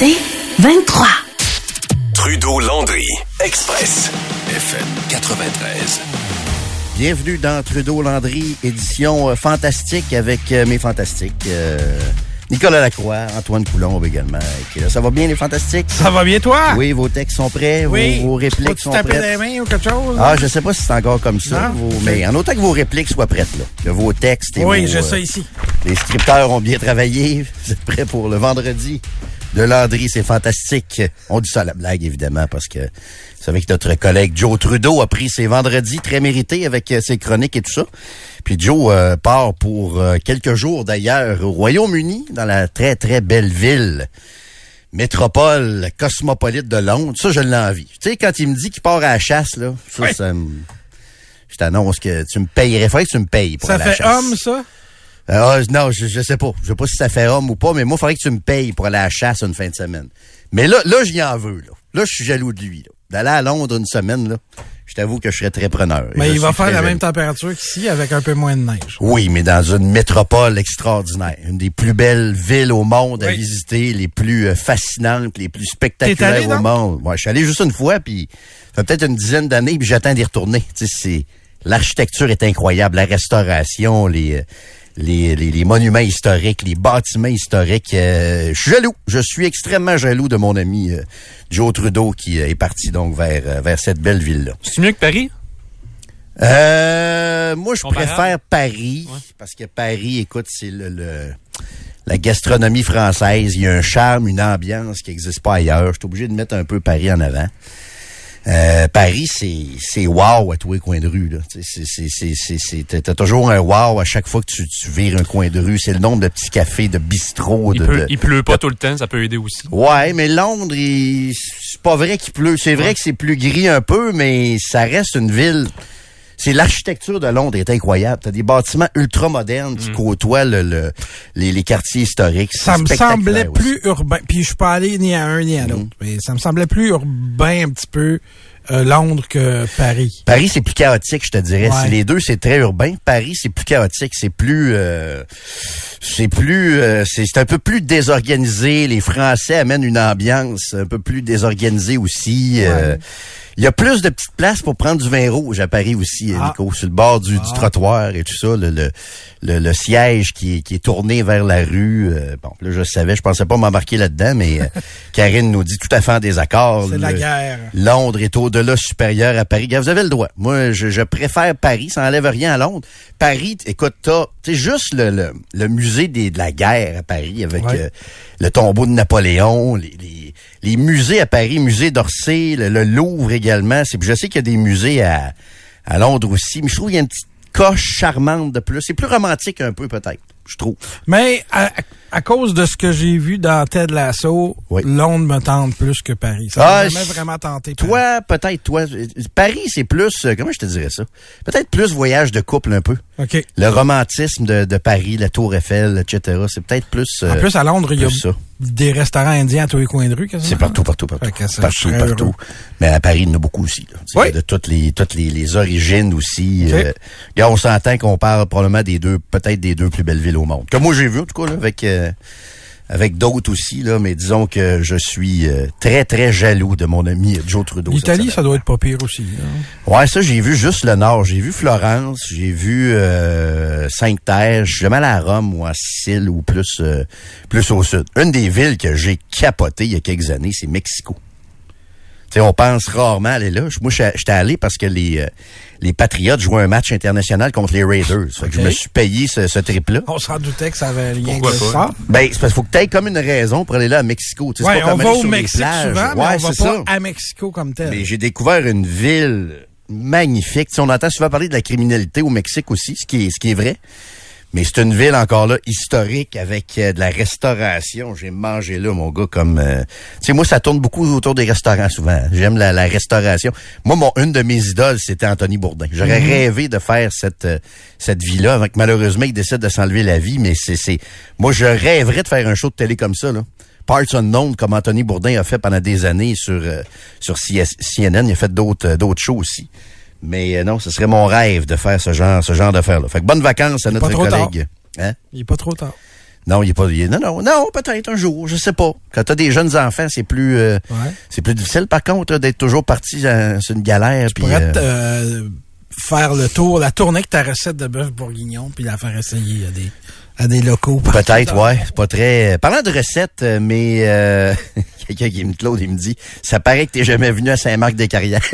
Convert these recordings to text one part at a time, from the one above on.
C'est 23. Trudeau-Landry, Express, FM 93. Bienvenue dans Trudeau-Landry, édition euh, fantastique avec euh, mes fantastiques. euh, Nicolas Lacroix, Antoine Coulombe également. qui est là. Ça va bien les fantastiques? Ça va bien, toi? Oui, vos textes sont prêts, vos- Oui. vos, répliques sont prêtes. des mains ou quelque chose? Ah, je sais pas si c'est encore comme ça, vos- mais en autant que vos répliques soient prêtes, là. Que vos textes et oui, vos, j'ai euh, ça ici. Les scripteurs ont bien travaillé. Vous êtes prêts pour le vendredi? De Landry, c'est fantastique. On dit ça à la blague, évidemment, parce que vous savez que notre collègue Joe Trudeau a pris ses vendredis très mérités avec euh, ses chroniques et tout ça. Puis Joe euh, part pour euh, quelques jours d'ailleurs au Royaume-Uni, dans la très, très belle ville métropole cosmopolite de Londres. Ça, je l'ai envie. Tu sais, quand il me dit qu'il part à la chasse, là, ça, ça me... Je t'annonce que tu me payerais. Faudrait que tu me payes pour Ça aller à la fait chasse. homme, ça? Ah, non, je, je sais pas. Je sais pas si ça fait homme ou pas, mais moi, il faudrait que tu me payes pour aller à la chasse une fin de semaine. Mais là, là, j'y en veux, là. Là, je suis jaloux de lui, là. D'aller à Londres une semaine, là, je t'avoue que je serais très preneur. Mais il va faire la même température qu'ici avec un peu moins de neige. Oui, mais dans une métropole extraordinaire. Une des plus belles villes au monde à visiter, les plus euh, fascinantes, les plus spectaculaires allé, au donc? monde. Ouais, je suis allé juste une fois, puis ça fait peut-être une dizaine d'années, puis j'attends d'y retourner. Tu sais, c'est l'architecture est incroyable, la restauration, les euh, les, les, les monuments historiques, les bâtiments historiques. euh, je suis jaloux. Je suis extrêmement jaloux de mon ami euh, Joe Trudeau qui euh, est parti donc vers vers cette belle ville-là. C'est mieux que Paris? Euh, moi, je Comparable? préfère Paris, parce que Paris, écoute, c'est le, le- la gastronomie française. Il y a un charme, une ambiance qui n'existe pas ailleurs. Je suis obligé de mettre un peu Paris en avant. Euh, Paris, c'est c'est wow à tous les coins de rue. T'as toujours un wow à chaque fois que tu, tu vires un coin de rue. C'est le nombre de petits cafés, de bistrots. Il, de, peut, de- il pleut pas tout le temps, ça peut aider aussi. Ouais, mais Londres, c'est pas vrai qu'il pleut. C'est vrai que c'est plus gris un peu, mais ça reste une ville. C'est l'architecture de Londres est incroyable. T'as des bâtiments ultra modernes qui côtoient le, le- les, les quartiers historiques. Ça me semblait aussi. plus urbain. Puis je suis pas allé ni à un ni à l'autre. Mais ça me semblait plus urbain un petit peu euh, Londres que Paris. Paris, c'est plus chaotique, je te dirais. Ouais. Si les deux, c'est très urbain. Paris, c'est plus chaotique. C'est plus... euh, c'est plus... euh, c'est c'est un peu plus désorganisé. Les Français amènent une ambiance un peu plus désorganisée aussi. Euh, Il y a plus de petites places pour prendre du vin rouge à Paris aussi, Ah. Nico, sur le bord du, du trottoir et tout ça. Le, le, le, le siège qui est, qui est tourné vers la rue. euh, bon, là, je savais, je pensais pas m'embarquer là-dedans, mais euh, Karine nous dit tout à fait en désaccord. C'est la guerre. Londres est au-delà supérieur à Paris. Vous avez le droit. Moi, je, je préfère Paris. Ça enlève rien à Londres. Paris, écoute, t'as, tu sais, juste le, le, le musée des, de la guerre à Paris avec Ouais. euh, le tombeau de Napoléon, les, les, les musées à Paris, musée d'Orsay, le, le Louvre également. C'est, je sais qu'il y a des musées à, à Londres aussi, mais je trouve qu'il y a une petite coche charmante de plus. C'est plus romantique un peu, peut-être, je trouve. Mais à, à cause de ce que j'ai vu dans Ted Lasso, Oui. Londres me tente plus que Paris. Ça Ah, m'a jamais je- vraiment tenté. Paris. Toi, peut-être, toi. euh, Paris, c'est plus, euh, comment je te dirais ça? Peut-être plus voyage de couple un peu. OK. Le romantisme de, de Paris, la Tour Eiffel, etc. C'est peut-être plus. euh, En plus, à Londres, il y a ça. des restaurants indiens à tous les coins de rue. C'est partout, partout, partout. Partout, partout. heureux. Mais à Paris, il y en a beaucoup aussi. là. Oui. De toutes les, toutes les, les origines aussi. Euh, on s'entend qu'on parle probablement des deux, peut-être des deux plus belles villes au monde. Que moi j'ai vu, en tout cas, là, avec, euh, avec d'autres aussi, là, mais disons que je suis euh, très, très jaloux de mon ami Joe Trudeau. L'Italie, ça doit être pas pire aussi. hein. Ouais, ça, j'ai vu juste le nord. J'ai vu Florence, j'ai vu euh, Sainte-Terre. Je suis jamais allé à Rome ou à Sicile ou plus, euh, plus au sud. Une des villes que j'ai capoté il y a quelques années, c'est Mexico. Tu sais, on pense rarement aller là. Moi, j'étais allé parce que les, euh, les Patriotes jouaient un match international contre les Raiders. Fait que je me suis payé ce, ce trip-là. On s'en doutait que ça avait rien Pourquoi de pas? ça. Ben, c'est parce qu'il faut que tu aies comme une raison pour aller là à Mexico. Tu sais, c'est Ouais, pas on comme va aller au Mexique souvent, mais Ouais, on va c'est pas ça. à Mexico comme tel. Mais j'ai découvert une ville magnifique. Tu sais, on entend souvent parler de la criminalité au Mexique aussi, ce qui est, ce qui est vrai. Mais c'est une ville encore là historique avec euh, de la restauration. J'ai mangé là, mon gars, comme euh, tu sais, moi ça tourne beaucoup autour des restaurants souvent. J'aime la, la restauration. Moi, mon une de mes idoles, c'était Anthony Bourdin. J'aurais rêvé de faire cette euh, cette vie-là, avec malheureusement il décide de s'enlever la vie. Mais c'est c'est moi je rêverais de faire un show de télé comme ça là. Parts Unknown, comme Anthony Bourdin a fait pendant des années sur euh, sur CS CNN. Il a fait d'autres euh, d'autres shows aussi. Mais euh, non, ce serait mon rêve de faire ce genre ce genre d'affaires-là. Fait que bonnes vacances à notre collègue. Hein? Il est pas trop tard. Non, il est pas. il est- non, non, non, peut-être un jour, je sais pas. Quand t'as des jeunes enfants, c'est plus, euh, Ouais. c'est plus difficile. Par contre, d'être toujours parti sur une galère. pourrais euh, euh, faire le tour, la tournée avec ta recette de bœuf bourguignon, puis la faire essayer à des, à des locaux. Peut-être, ouais. C'est pas très. Parlant de recettes, euh, mais euh, quelqu'un qui me Claude, il me dit Ça paraît que t'es jamais venu à Saint-Marc-des-Carrières.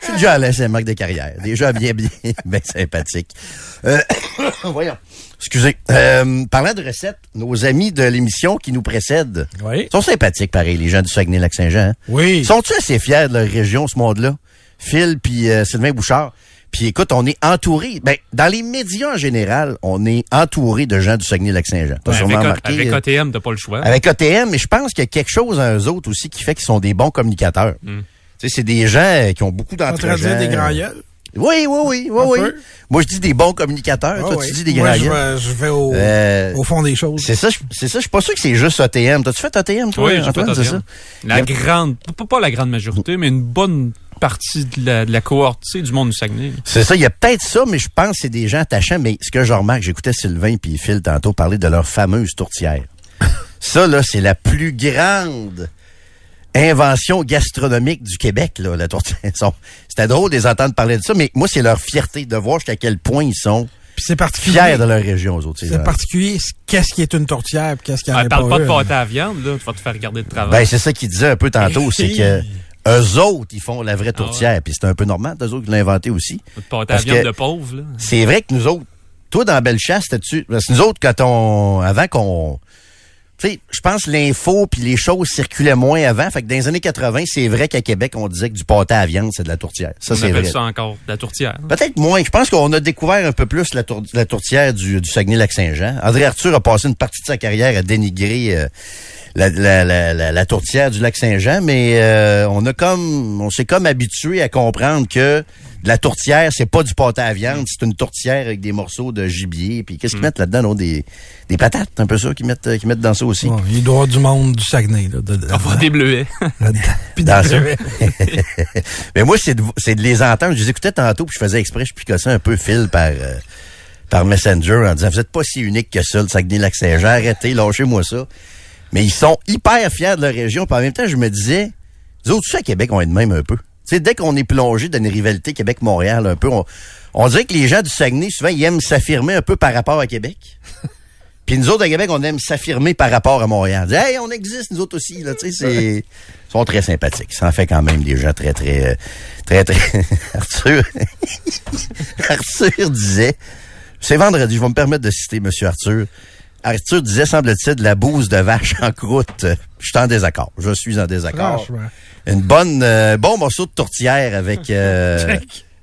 Je suis déjà allé à Saint-Marc-des-Carrières. Déjà bien, bien, bien sympathique. Euh, voyons. Excusez. Euh, parlant de recettes, nos amis de l'émission qui nous précèdent Oui. sont sympathiques, pareil, les gens du Saguenay-Lac-Saint-Jean. hein? Oui. Sont-ils assez fiers de leur région, ce monde-là? Phil puis euh, Sylvain Bouchard. Puis écoute, on est entouré. Ben, dans les médias en général, on est entouré de gens du Saguenay-Lac-Saint-Jean. T'as Ouais, sûrement avec, remarqué, avec euh, ATM, t'as pas le choix. avec ATM, mais je pense qu'il y a quelque chose à eux autres aussi qui fait qu'ils sont des bons communicateurs. Mm. Tu sais, c'est des gens qui ont beaucoup d'entre des grands gueules. Oui, oui, oui, oui, oui. Moi, je dis des bons communicateurs. Ah Toi, oui. tu dis des Moi, grands je vais, je vais au, Euh, au fond des choses. c'est ça, je- c'est ça. Je suis pas sûr que c'est juste ATM. T'as-tu fait ATM, toi, Oui, j'ai ça? La grande, pas, pas la grande majorité, mais une bonne partie de la, de la cohorte, tu sais, du monde du Saguenay. C'est ça, il y a peut-être ça, mais je pense que c'est des gens attachants. Mais ce que je remarque, j'écoutais Sylvain puis Phil tantôt parler de leur fameuse tourtière. ça, là, c'est la plus grande invention gastronomique du Québec, là, la tourtière. C'était drôle de les entendre parler de ça, mais moi, c'est leur fierté de voir jusqu'à quel point ils sont Puis c'est particulier. fiers de leur région, aux autres. ces C'est particulier. Qu'est-ce qui est une tourtière, qu'est-ce qui en est parle pas de une? pâté à viande, là, tu vas te faire regarder de travail. Ben, c'est ça qu'il disait un peu tantôt, c'est que eux autres, ils font la vraie tourtière. Puis c'est un peu normal, eux autres qui l'ont inventé aussi. parce que- de pauvre, là. C'est vrai que nous autres, toi dans Bellechasse, c'était-tu. Parce que nous autres, quand on. Avant qu'on. Sais, je pense que l'info puis les choses circulaient moins avant. Fait que dans les années 80, c'est vrai qu'à Québec, on disait que du pâté à viande, c'est de la tourtière. Ça, On c'est appelle vrai. ça encore de la tourtière. Peut-être moins. Je pense qu'on a découvert un peu plus la, tour- la tourtière du, du Saguenay-Lac-Saint-Jean. André Arthur a passé une partie de sa carrière à dénigrer euh, la tourtière du Lac-Saint-Jean, mais euh, on a comme on s'est comme habitué à comprendre que de la tourtière, c'est pas du pâté à viande, c'est une tourtière avec des morceaux de gibier. Puis qu'est-ce qu'ils mettent là-dedans? non? Des, des patates, un peu ça, qu'ils mettent, euh, qu'ils mettent dans ça aussi. Bon, il doit y avoir du monde du Saguenay, là. De, de- Enfin, des bleuets. là-dedans. Puis Dans ça. Mais moi, c'est de, c'est de les entendre. Je les écoutais tantôt, puis je faisais exprès, je picossais un peu fil par, euh, par Messenger en disant, vous êtes pas si unique que ça, le Saguenay-Lac-Saint-Jean, arrêtez, lâchez-moi ça. Mais ils sont hyper fiers de leur région, puis en même temps, je me disais, les autres, tu sais, à Québec, on est de même un peu. Tu sais, dès qu'on est plongé dans une rivalité Québec-Montréal un peu, on, on dirait que les gens du Saguenay, souvent, ils aiment s'affirmer un peu par rapport à Québec. Puis nous autres, à Québec, on aime s'affirmer par rapport à Montréal. On dit, hey, on existe, nous autres aussi, là, tu sais. Ils sont très sympathiques. Ça en fait quand même des gens très, très, euh, très, très... Arthur... Arthur disait... C'est vendredi, je vais me permettre de citer M. Arthur. Arthur disait, semble-t-il, de la bouse de vache en croûte. Je suis en désaccord. Je suis en désaccord. Franchement. Une bonne, euh, bon morceau de tourtière avec... euh,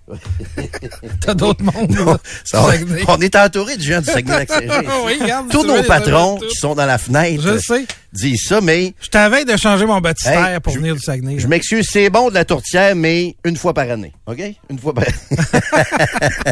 T'as d'autres mondes, non, ça, on, est entouré de gens du Saguenay-Lac-Saint-Jean. Oui, Tous nos patrons qui sont dans la fenêtre Je sais. Disent ça, mais Je t'avais de changer mon baptistère Hey, pour je- venir du Saguenay. je m'excuse, c'est bon de la tourtière, mais une fois par année. OK? Une fois par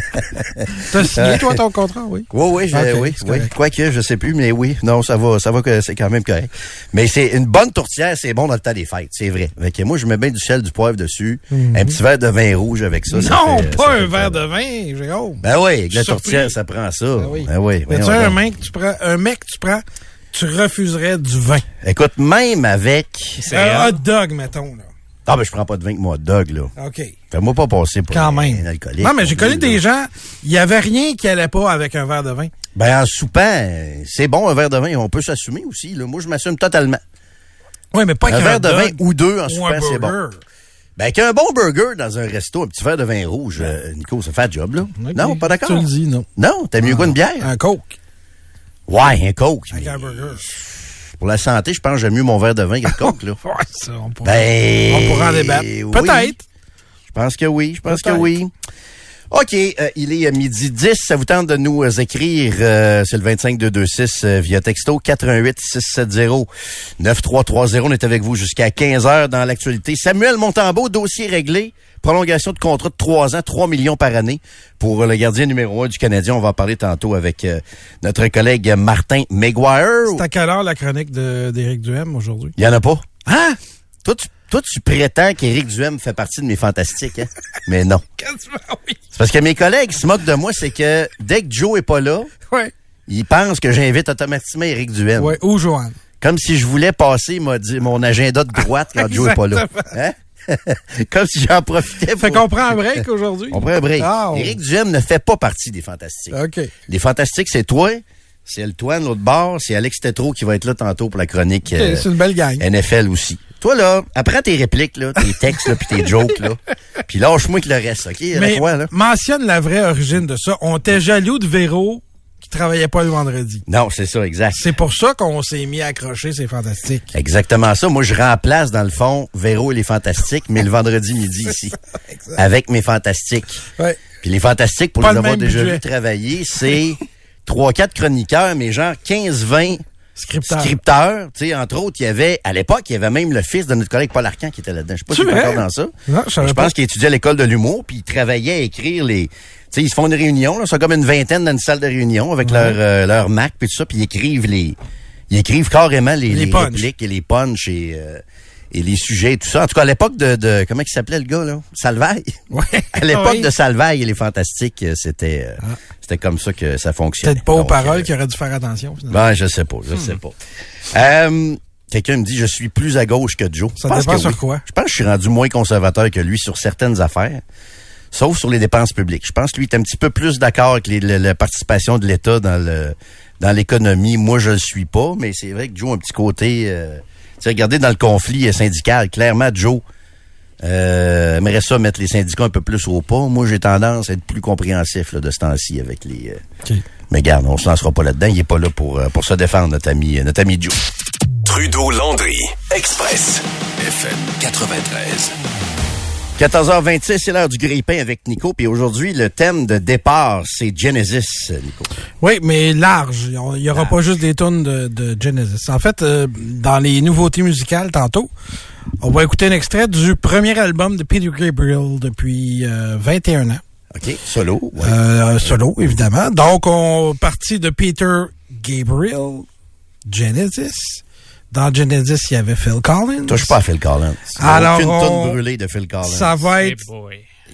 T'as signé, toi, ton contrat, oui? Oui, oui, j'ai- Ok, oui, oui. Quoique, je sais plus, mais oui. Non, ça va, ça va que c'est quand même correct. Mais c'est une bonne tourtière, c'est bon dans le temps des fêtes, c'est vrai. Moi, je mets bien du sel, du poivre dessus, un petit verre de vin rouge avec ça. ça non, fait- pas ça un verre de vin, Jérôme. Ben oui, avec la tourtière, ça prend ça. Ben oui. Ben oui. Tu un mec, que tu prends, un mec que tu prends, tu refuserais du vin? Écoute, même avec... C'est Un hot dog, mettons, là. Ah, ben je prends pas de vin que moi, hot dog, là. OK. Fais-moi pas passer pour Quand un, même. un alcoolique. Non, mais j'ai connu des gens, il y avait rien qui allait pas avec un verre de vin. Ben, en soupant, c'est bon, un verre de vin, on peut s'assumer aussi. Là. Moi, je m'assume totalement. Oui, mais pas Un qu'un verre de vin ou deux en ou soupant, un c'est bon. Ben, qu'un bon burger dans un resto, un petit verre de vin rouge, euh, Nico, ça fait le job, là. Non, pas d'accord? Tu le dis, non. Non, t'as mieux quoi une bière? Un coke Ouais, un coke. avec mais un burger. Pour la santé, je pense que j'aime mieux mon verre de vin que le coke, là. Ouais, ça, on pourra, Ben, on en débattre. oui. Peut-être. Je pense que oui, je pense que oui. OK, euh, il est à midi 10. Ça vous tente de nous euh, écrire, euh, c'est le 25226 euh, via texto 88 670 9330. On est avec vous jusqu'à 15 heures dans l'actualité. Samuel Montambeau, dossier réglé. Prolongation de contrat de 3 ans, 3 millions par année pour euh, le gardien numéro 1 du Canadien. On va en parler tantôt avec euh, notre collègue Martin Maguire. C'est à quelle heure la chronique d'Éric Duhem aujourd'hui? Il y en a pas. Hein? Toi, tu, toi, tu prétends qu'Éric Duhem fait partie de mes fantastiques, hein? Mais non. C'est parce que mes collègues se moquent de moi, c'est que dès que Joe est pas là, Ouais. il pense que j'invite automatiquement Éric Duhem. Ouais, ou Joanne. Comme si je voulais passer mon, mon agenda de droite quand Joe n'est pas là. Hein? Comme si j'en profitais pour... Fait qu'on prend un break aujourd'hui? On prend un break. Ah, Éric Duhem ne fait pas partie des Fantastiques. OK. Les Fantastiques, c'est toi, c'est le Toine, l'autre bord, c'est Alex Tétrault qui va être là tantôt pour la chronique euh, C'est une belle gang. NFL aussi. Toi, là, après tes répliques, là, tes textes, là, puis tes jokes, là, puis lâche-moi que le reste, OK? Mais fois, là. mentionne la vraie origine de ça. On était jaloux de Véro qui travaillait pas le vendredi. Non, c'est ça, exact. C'est pour ça qu'on s'est mis à accrocher, c'est fantastique. Exactement ça. Moi, je remplace, dans le fond, Véro et les Fantastiques, mais le vendredi midi ici, avec mes Fantastiques. Ouais. Puis les Fantastiques, pour Pas les le avoir déjà budget. travailler, c'est trois, quatre chroniqueurs, mais genre 15-20 Scripteur. scripteurs. Tu sais, entre autres, il y avait, à l'époque, il y avait même le fils de notre collègue Paul Arcan qui était là-dedans. Je sais pas vrai? encore dans ça. Non, je pense qu'il étudiait à l'école de l'humour, puis il travaillait à écrire les... Tu sais, ils se font une réunion, là, c'est comme une vingtaine dans une salle de réunion avec leur, euh, leur Mac, puis tout ça, puis ils écrivent les... Ils écrivent carrément les, Les les répliques et les punchs et, euh, et les sujets et tout ça. En tout cas, à l'époque de, de... Comment il s'appelait le gars, là? Salvaille? Ouais. À l'époque Oui. de Salvaille et les Fantastiques, euh, c'était euh, c'était comme ça que ça fonctionnait. Peut-être pas aux paroles euh, qui auraient dû faire attention. finalement. ben, je sais pas, je sais pas. Euh, Quelqu'un me dit, je suis plus à gauche que Joe. Ça Je pense dépend que sur oui. quoi. Je pense que je suis rendu moins conservateur que lui sur certaines affaires, sauf sur les dépenses publiques. Je pense que lui est un petit peu plus d'accord avec les- le- la participation de l'État dans le dans l'économie. Moi, je le suis pas, mais c'est vrai que Joe a un petit côté... Euh, tu sais, regardez dans le conflit syndical, clairement, Joe euh, aimerait ça mettre les syndicats un peu plus au pas. Moi, j'ai tendance à être plus compréhensif là, de ce temps-ci avec les... euh, mais garde, on se lancera pas là-dedans. Il est pas là pour, euh, pour se défendre, notre ami, euh, notre ami Joe. Trudeau Landry, Express, FM 93. 14h26, c'est l'heure du grille-pain avec Nico. Puis aujourd'hui, le thème de départ, c'est Genesis, Nico. Oui, mais large. Il n'y aura pas juste des tonnes de, de Genesis. En fait, euh, dans les nouveautés musicales, tantôt, on va écouter un extrait du premier album de Peter Gabriel depuis euh, 21 ans. OK? Solo. ouais. Euh, solo, évidemment. Donc, on partit de Peter Gabriel, Genesis. Dans Genesis, il y avait Phil Collins. Touche pas à Phil Collins. Alors, aucune on- tonne brûlée de Phil Collins. Ça va être...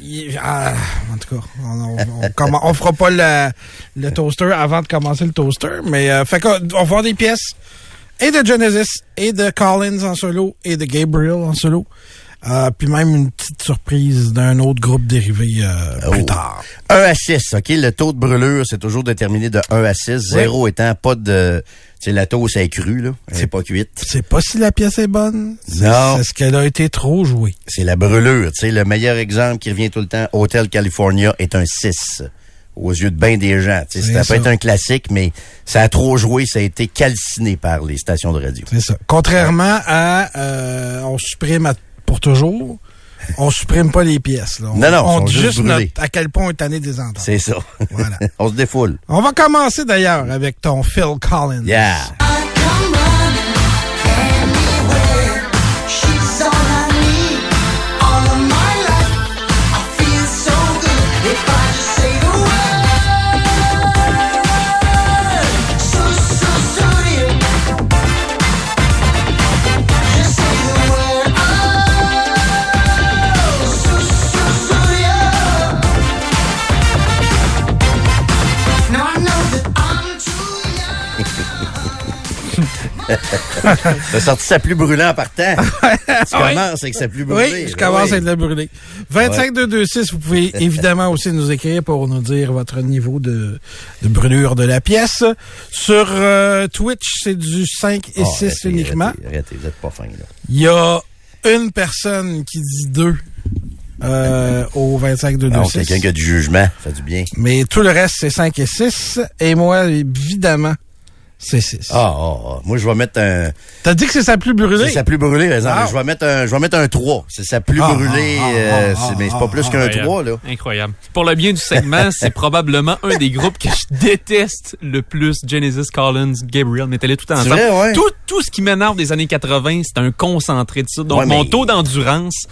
il- ah, en tout cas, on, on, commen- on fera pas le, le toaster avant de commencer le toaster, mais euh, fait qu'on on va voir des pièces et de Genesis, et de Collins en solo, et de Gabriel en solo. Euh, puis même une petite surprise d'un autre groupe dérivé euh, Oh. plus tard. 1 à 6, OK? Le taux de brûlure, c'est toujours déterminé de 1 à 6. 0 étant pas de... Sais, la toast est crue, là. Elle est pas cuite. C'est pas si la pièce est bonne. C'est- Non. C'est ce qu'elle a été trop jouée. C'est la brûlure. Tu sais, le meilleur exemple qui revient tout le temps, Hotel California est un 6 aux yeux de bien des gens. Tu sais, C'est ça ça. peut être un classique, mais ça a trop joué, ça a été calciné par les stations de radio. C'est ça. Contrairement à euh, on supprime à- pour toujours, on supprime pas les pièces. Là. On, Non, non, on dit juste notre- à quel point on est tanné des ententes. C'est ça. Voilà. On se défoule. On va commencer d'ailleurs avec ton Phil Collins. Yeah. T'as sorti sa plus brûlant en partant. tu commences avec sa plus brûlée. Oui, je commence Oui. à être le brûlé. 25-226, vous pouvez évidemment aussi nous écrire pour nous dire votre niveau de, de brûlure de la pièce. Sur euh, Twitch, c'est du 5 et Oh, 6 arrêtez, uniquement. Arrêtez, arrêtez, vous êtes pas fin, là. Il y a une personne qui dit 2 euh, au 25-226. Non, quelqu'un qui a du jugement, ça fait du bien. Mais tout le reste, c'est 5 et 6. Et moi, évidemment, c'est 6. Ah, ah, ah. moi, je vais mettre un... T'as dit que c'est sa plus brûlée? C'est sa plus brûlée, par exemple. Ah. Je vais mettre un, je vais mettre un 3. C'est sa plus Ah, brûlée, ah, ah, euh, ah, c'est- mais c'est pas plus qu'un Incroyable. 3, là. Incroyable. Pour le bien du segment, c'est probablement un des groupes que je déteste le plus. Genesis, Collins, Gabriel, mettez-les tout ensemble. vrai, ouais. tout, tout ce qui m'énerve des années 80, c'est un concentré de ça. Donc, Ouais, mon mais- taux d'endurance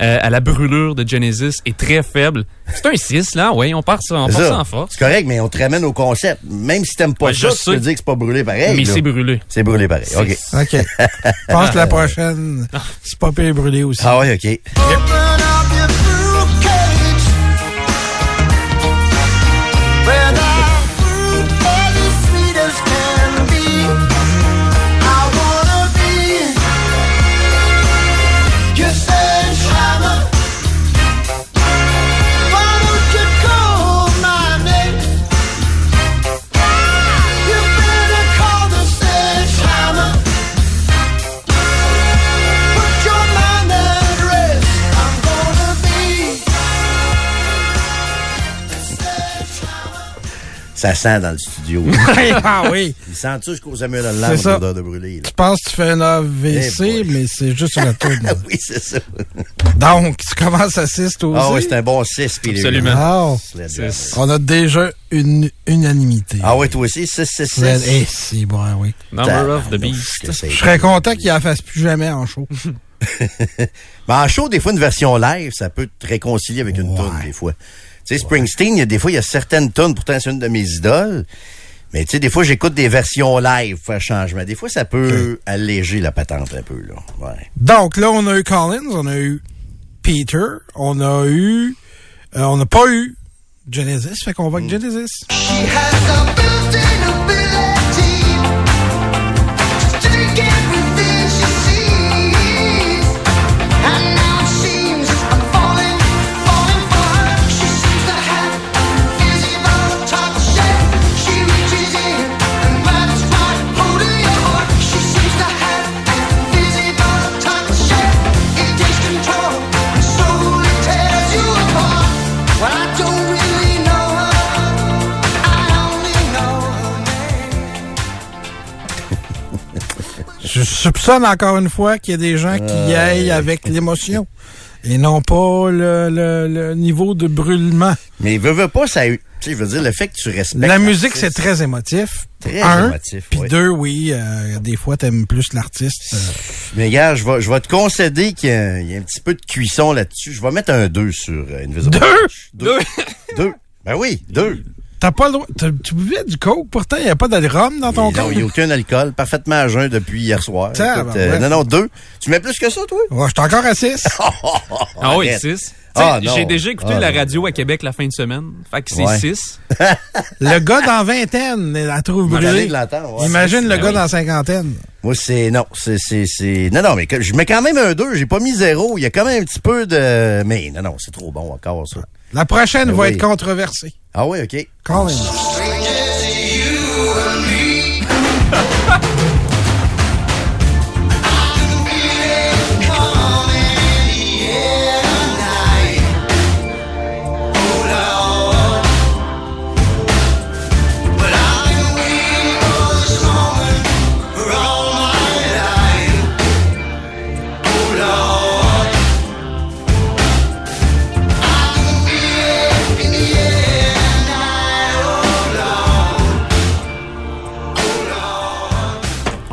euh, à la brûlure de Genesis est très faible. C'est un 6, là. Oui, on part ça, on part ça. en force. C'est correct, mais on te ramène au concept. Même si t'aimes pas Ouais, je ça, tu peux dire que c'est pas brûlé pareil. Mais c'est brûlé. C'est brûlé pareil. OK. OK. Je pense que la prochaine, c'est pas pire brûlé aussi. Ah ouais, OK. Ça sent dans le studio. ah oui. Il sent tout jusqu'aux Samuel Hollande, ça. l'odeur de brûlé. là. Tu penses que tu fais un AVC, Eh mais c'est juste une tourne. Ah oui, c'est ça. Donc, tu commences à 6 toi Ah oui, aussi? c'est un bon 6, Peter. Absolument. Ah, on a déjà une unanimité. Ah oui, toi aussi, 6, 6, 6. Red- Eh, c'est bon, oui. Number of the Beast. Je serais content qu'il en fasse plus jamais en show. Mais en show, des fois, une version live, ça peut te réconcilier avec une Ouais. tune des fois. Tu sais, Springsteen, il y a des fois, il y a certaines tunes, pourtant c'est une de mes idoles. Mais tu sais, des fois, j'écoute des versions live pour faire changement. Des fois, ça peut alléger la patente un peu, là. Ouais. Donc, là, on a eu Collins, on a eu Peter, on a eu... euh, on n'a pas eu Genesis, fait qu'on va avec Genesis. She has a built-in ability Je soupçonne encore une fois qu'il y a des gens qui y aillent avec l'émotion et non pas le, le- le niveau de brûlement. Mais veut, veut pas, ça, tu sais, je veux dire, le fait que tu respectes. La musique, c'est très émotif. Très un, émotif, Puis oui. deux, oui, euh, des fois, t'aimes plus l'artiste. euh. Mais gars, je vais, je vais te concéder qu'il y, a il y a un petit peu de cuisson là-dessus. Je vais mettre un 2 sur euh, Invisible. Deux? Touch. Deux? Deux. Ben oui, deux. T'as pas le droit. Tu buvais du coke, pourtant, il n'y a pas de rhum dans ton Non, corps. il n'y a aucun alcool. Parfaitement à jeun depuis hier soir. Écoute, euh, non, non, deux. Tu mets plus que ça, toi? Ouais, je suis encore à 6. Ah oui, Arrête. 6. Ah. J'ai déjà écouté Ah, la radio à Québec la fin de semaine. Fait que c'est Ouais. 6. le gars dans vingtaine, il la trouve brûlée. de l'entendre, ouais. Imagine le Ben gars oui. dans cinquantaine. Moi, c'est, non, c'est, c'est, c'est, non, non, mais que- je mets quand même un 2. J'ai pas mis zéro. Il y a quand même un petit peu de, mais non, non, c'est trop bon encore, ça. La prochaine Ben va oui. être controversée. Ah oui, OK. Collins.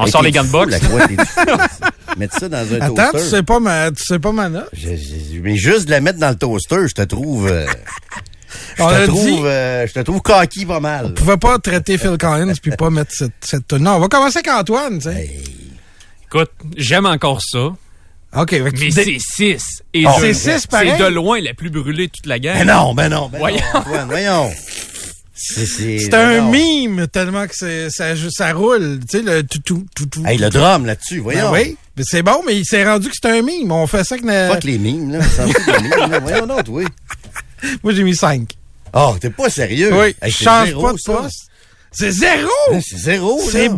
On sort les gants de boxe. Mettre ça dans un Attends, toaster. tu sais pas ma, tu sais pas ma note? Je- je- mais juste de la mettre dans le toaster, je te trouve, euh, je On te dit- trouve, euh, je te trouve coquille pas mal. On pouvait pas traiter Phil Collins puis pas mettre cette, cette Non, on va commencer avec Antoine, tu sais. Hey. Écoute, j'aime encore ça. OK, fait que tu Mais dé- c'est 6. Et Oh, de- c'est six, pareil? C'est de loin la plus brûlée de toute la gang. Ben non, ben non, ben Voyons. non, Antoine, voyons. C'est, ben un mime tellement que ça, ça roule. Tu sais, le toutou, toutou. Hey, le drum là-dessus, voyons. Ben oui, mais c'est bon, mais il s'est rendu que c'est un mime. On fait ça que... Pas que les mimes, là. Des mimes, là. Voyons donc, oui. Moi, j'ai mis 5. Oh, t'es pas sérieux. Oui, Hey, je change zéro, pas de ça. poste. C'est zéro! C'est zéro. C'est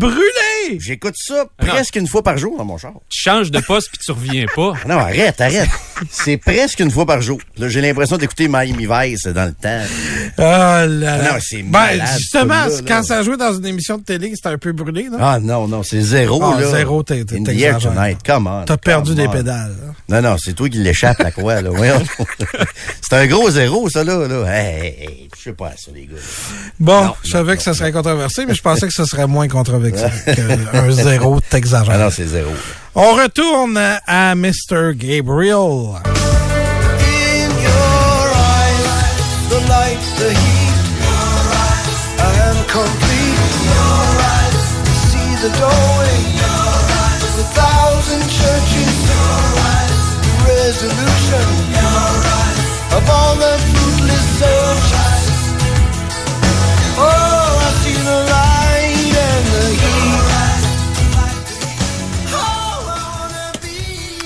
J'écoute ça Ah non. presque une fois par jour dans mon char. Tu changes de poste puis tu reviens pas. Ah Non, arrête, arrête. c'est presque une fois par jour. Là, j'ai l'impression d'écouter Miami Vice dans le temps. Ah là là. Ah non, c'est Ben, malade, justement, quand là. ça jouait dans une émission de télé, c'était un peu brûlé, non? Ah non, non, c'est zéro, Ah, là. zéro, t'es- t'es- In the air t'exagères. tonight, come on. T'as perdu des pédales. hein? Non, non, c'est toi qui l'échappe, la croix, là. C'est un gros zéro, ça, là. là. Hey, hey, hey, je sais pas ça, les gars. Bon, Non, je savais non, que ça non, serait controversé, mais je pensais que ce serait moins controversé qu'un zéro, Ah t'exagères. non, c'est zéro. On retourne à Mr. Gabriel. In your eyes, the light, the heat. I am complete. See the doorway.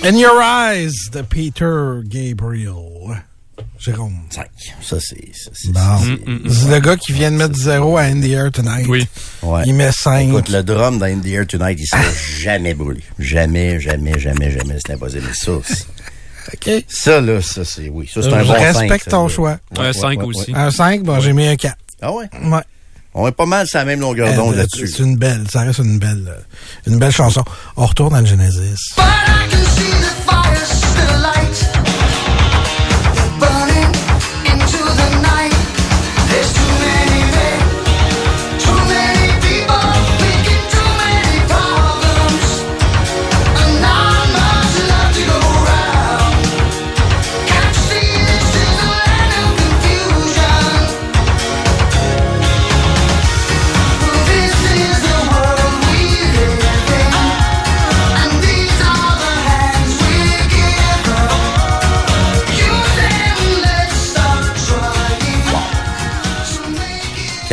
In Your Eyes de Peter Gabriel. Jérôme. Cinq. Ça, c'est... ça, c'est- Bon. c'est- C'est le gars qui vient de mettre zéro à In the Air Tonight. Oui. Ouais. Il met 5. Écoute, le drum dans In the Air Tonight, il sera jamais brûlé. Jamais, jamais, jamais, jamais. C'est impossible. Ça, c'est- OK. ça, là, ça, c'est... Oui, ça, c'est Je un bon respecte cinq, ton choix. Un 5 aussi. Un 5, bon, j'ai mis un 4. Ah ouais? Ouais. On est pas mal sur la même longueur d'onde C'est là-dessus. une belle, ça reste une belle, euh, une belle chanson. On retourne à le Genesis. But I can